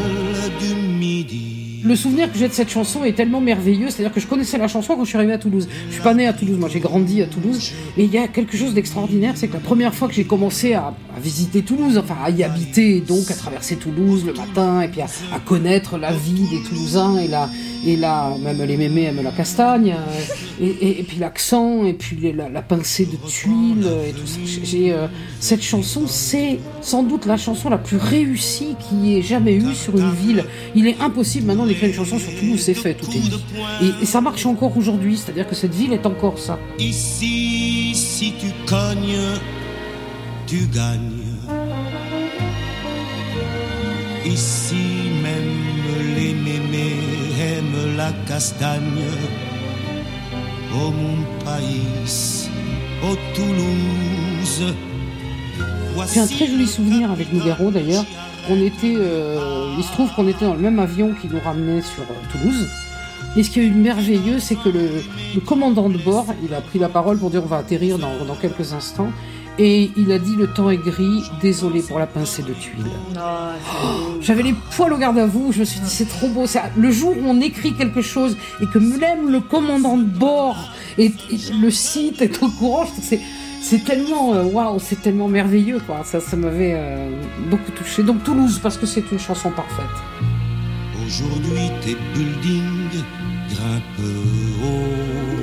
du midi. Le souvenir que j'ai de cette chanson est tellement merveilleux, c'est-à-dire que je connaissais la chanson quand je suis arrivé à Toulouse. Je suis pas né à Toulouse, moi j'ai grandi à Toulouse, et il y a quelque chose d'extraordinaire, c'est que la première fois que j'ai commencé à, visiter Toulouse, enfin à y habiter, donc à traverser Toulouse le matin, et puis à, connaître la vie des Toulousains et la et là même les mémés aiment la castagne, euh, et, puis l'accent, et puis la, pincée de tuiles et tout ça. J'ai euh, cette chanson, c'est sans doute la chanson la plus réussie qui ait jamais eu sur une ville. Il est impossible maintenant d'écrire une chanson sur Toulouse, c'est fait, tout est dit. Et, et ça marche encore aujourd'hui, c'est-à-dire que cette ville est encore ça. Ici, si tu cognes, tu gagnes. Ici, même les mémés aiment la castagne. Oh mon pays, oh Toulouse. J'ai un très joli souvenir avec Nougaro d'ailleurs. On était, euh, il se trouve qu'on était dans le même avion qui nous ramenait sur euh, Toulouse. Et ce qui est merveilleux, c'est que le, le commandant de bord, il a pris la parole pour dire on va atterrir dans, dans quelques instants. Et il a dit le temps est gris, désolé pour la pincée de tuiles. J'avais les poils au garde à vous, je me suis dit c'est trop beau. C'est le jour où on écrit quelque chose et que même le commandant de bord et, et le site est au courant, je trouve que c'est c'est tellement euh, waouh, c'est tellement merveilleux quoi. Ça ça m'avait euh, beaucoup touché. Donc Toulouse parce que c'est une chanson parfaite. Aujourd'hui, tes buildings grimpent haut.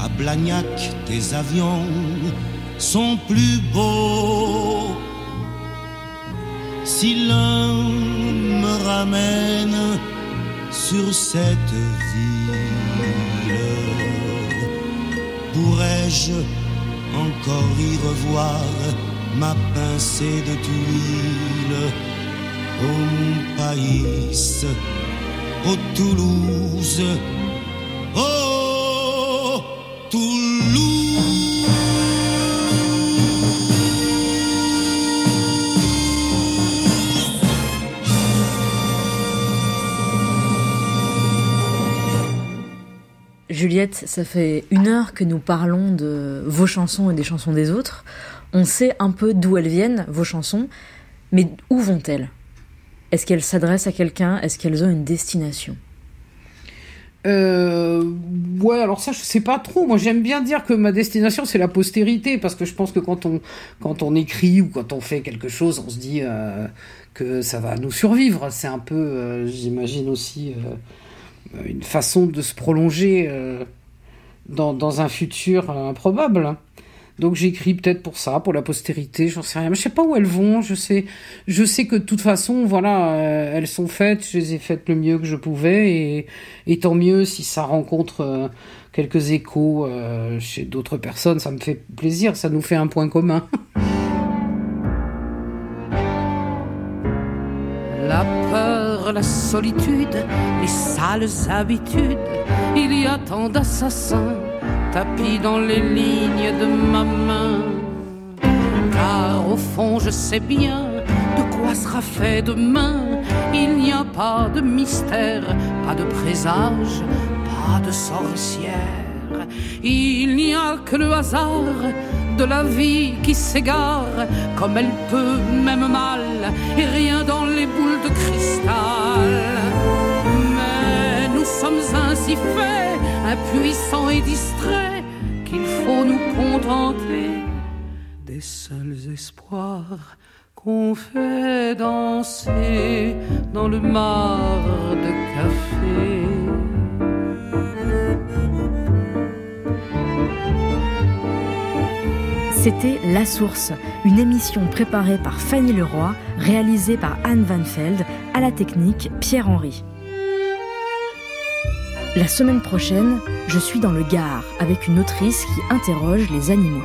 À Blagnac, tes avions sont plus beaux. Si l'un me ramène sur cette ville, pourrais-je encore y revoir ma pincée de tuiles mon pays, oh Toulouse, Ça fait une heure que nous parlons de vos chansons et des chansons des autres. On sait un peu d'où elles viennent, vos chansons, mais où vont-elles? Est-ce qu'elles s'adressent à quelqu'un? Est-ce qu'elles ont une destination? Euh, ouais, alors ça, je sais pas trop. Moi, j'aime bien dire que ma destination, c'est la postérité, parce que je pense que quand on, quand on écrit ou quand on fait quelque chose, on se dit euh, que ça va nous survivre. C'est un peu, euh, j'imagine aussi, une façon de se prolonger euh, dans, dans un futur euh, improbable. Donc j'écris peut-être pour ça, pour la postérité, j'en sais rien. Mais je sais pas où elles vont. Je sais, je sais que de toute façon, voilà, euh, elles sont faites. Je les ai faites le mieux que je pouvais, et, et tant mieux si ça rencontre euh, quelques échos euh, chez d'autres personnes. Ça me fait plaisir. Ça nous fait un point commun. <laughs> la solitude, les sales habitudes, il y a tant d'assassins tapis dans les lignes de ma main. Car au fond, je sais bien de quoi sera fait demain. Il n'y a pas de mystère, pas de présage, pas de sorcière. Il n'y a que le hasard de la vie qui s'égare comme elle peut, même mal, et rien dans les boules de cristal. Mais nous sommes ainsi faits, impuissants et distraits, qu'il faut nous contenter des seuls espoirs qu'on fait danser dans le mar de café. C'était La Source, une émission préparée par Fanny Leroy, réalisée par Anne Van Veld, à la technique Pierre-Henri. La semaine prochaine, je suis dans le Gard avec une autrice qui interroge les animaux.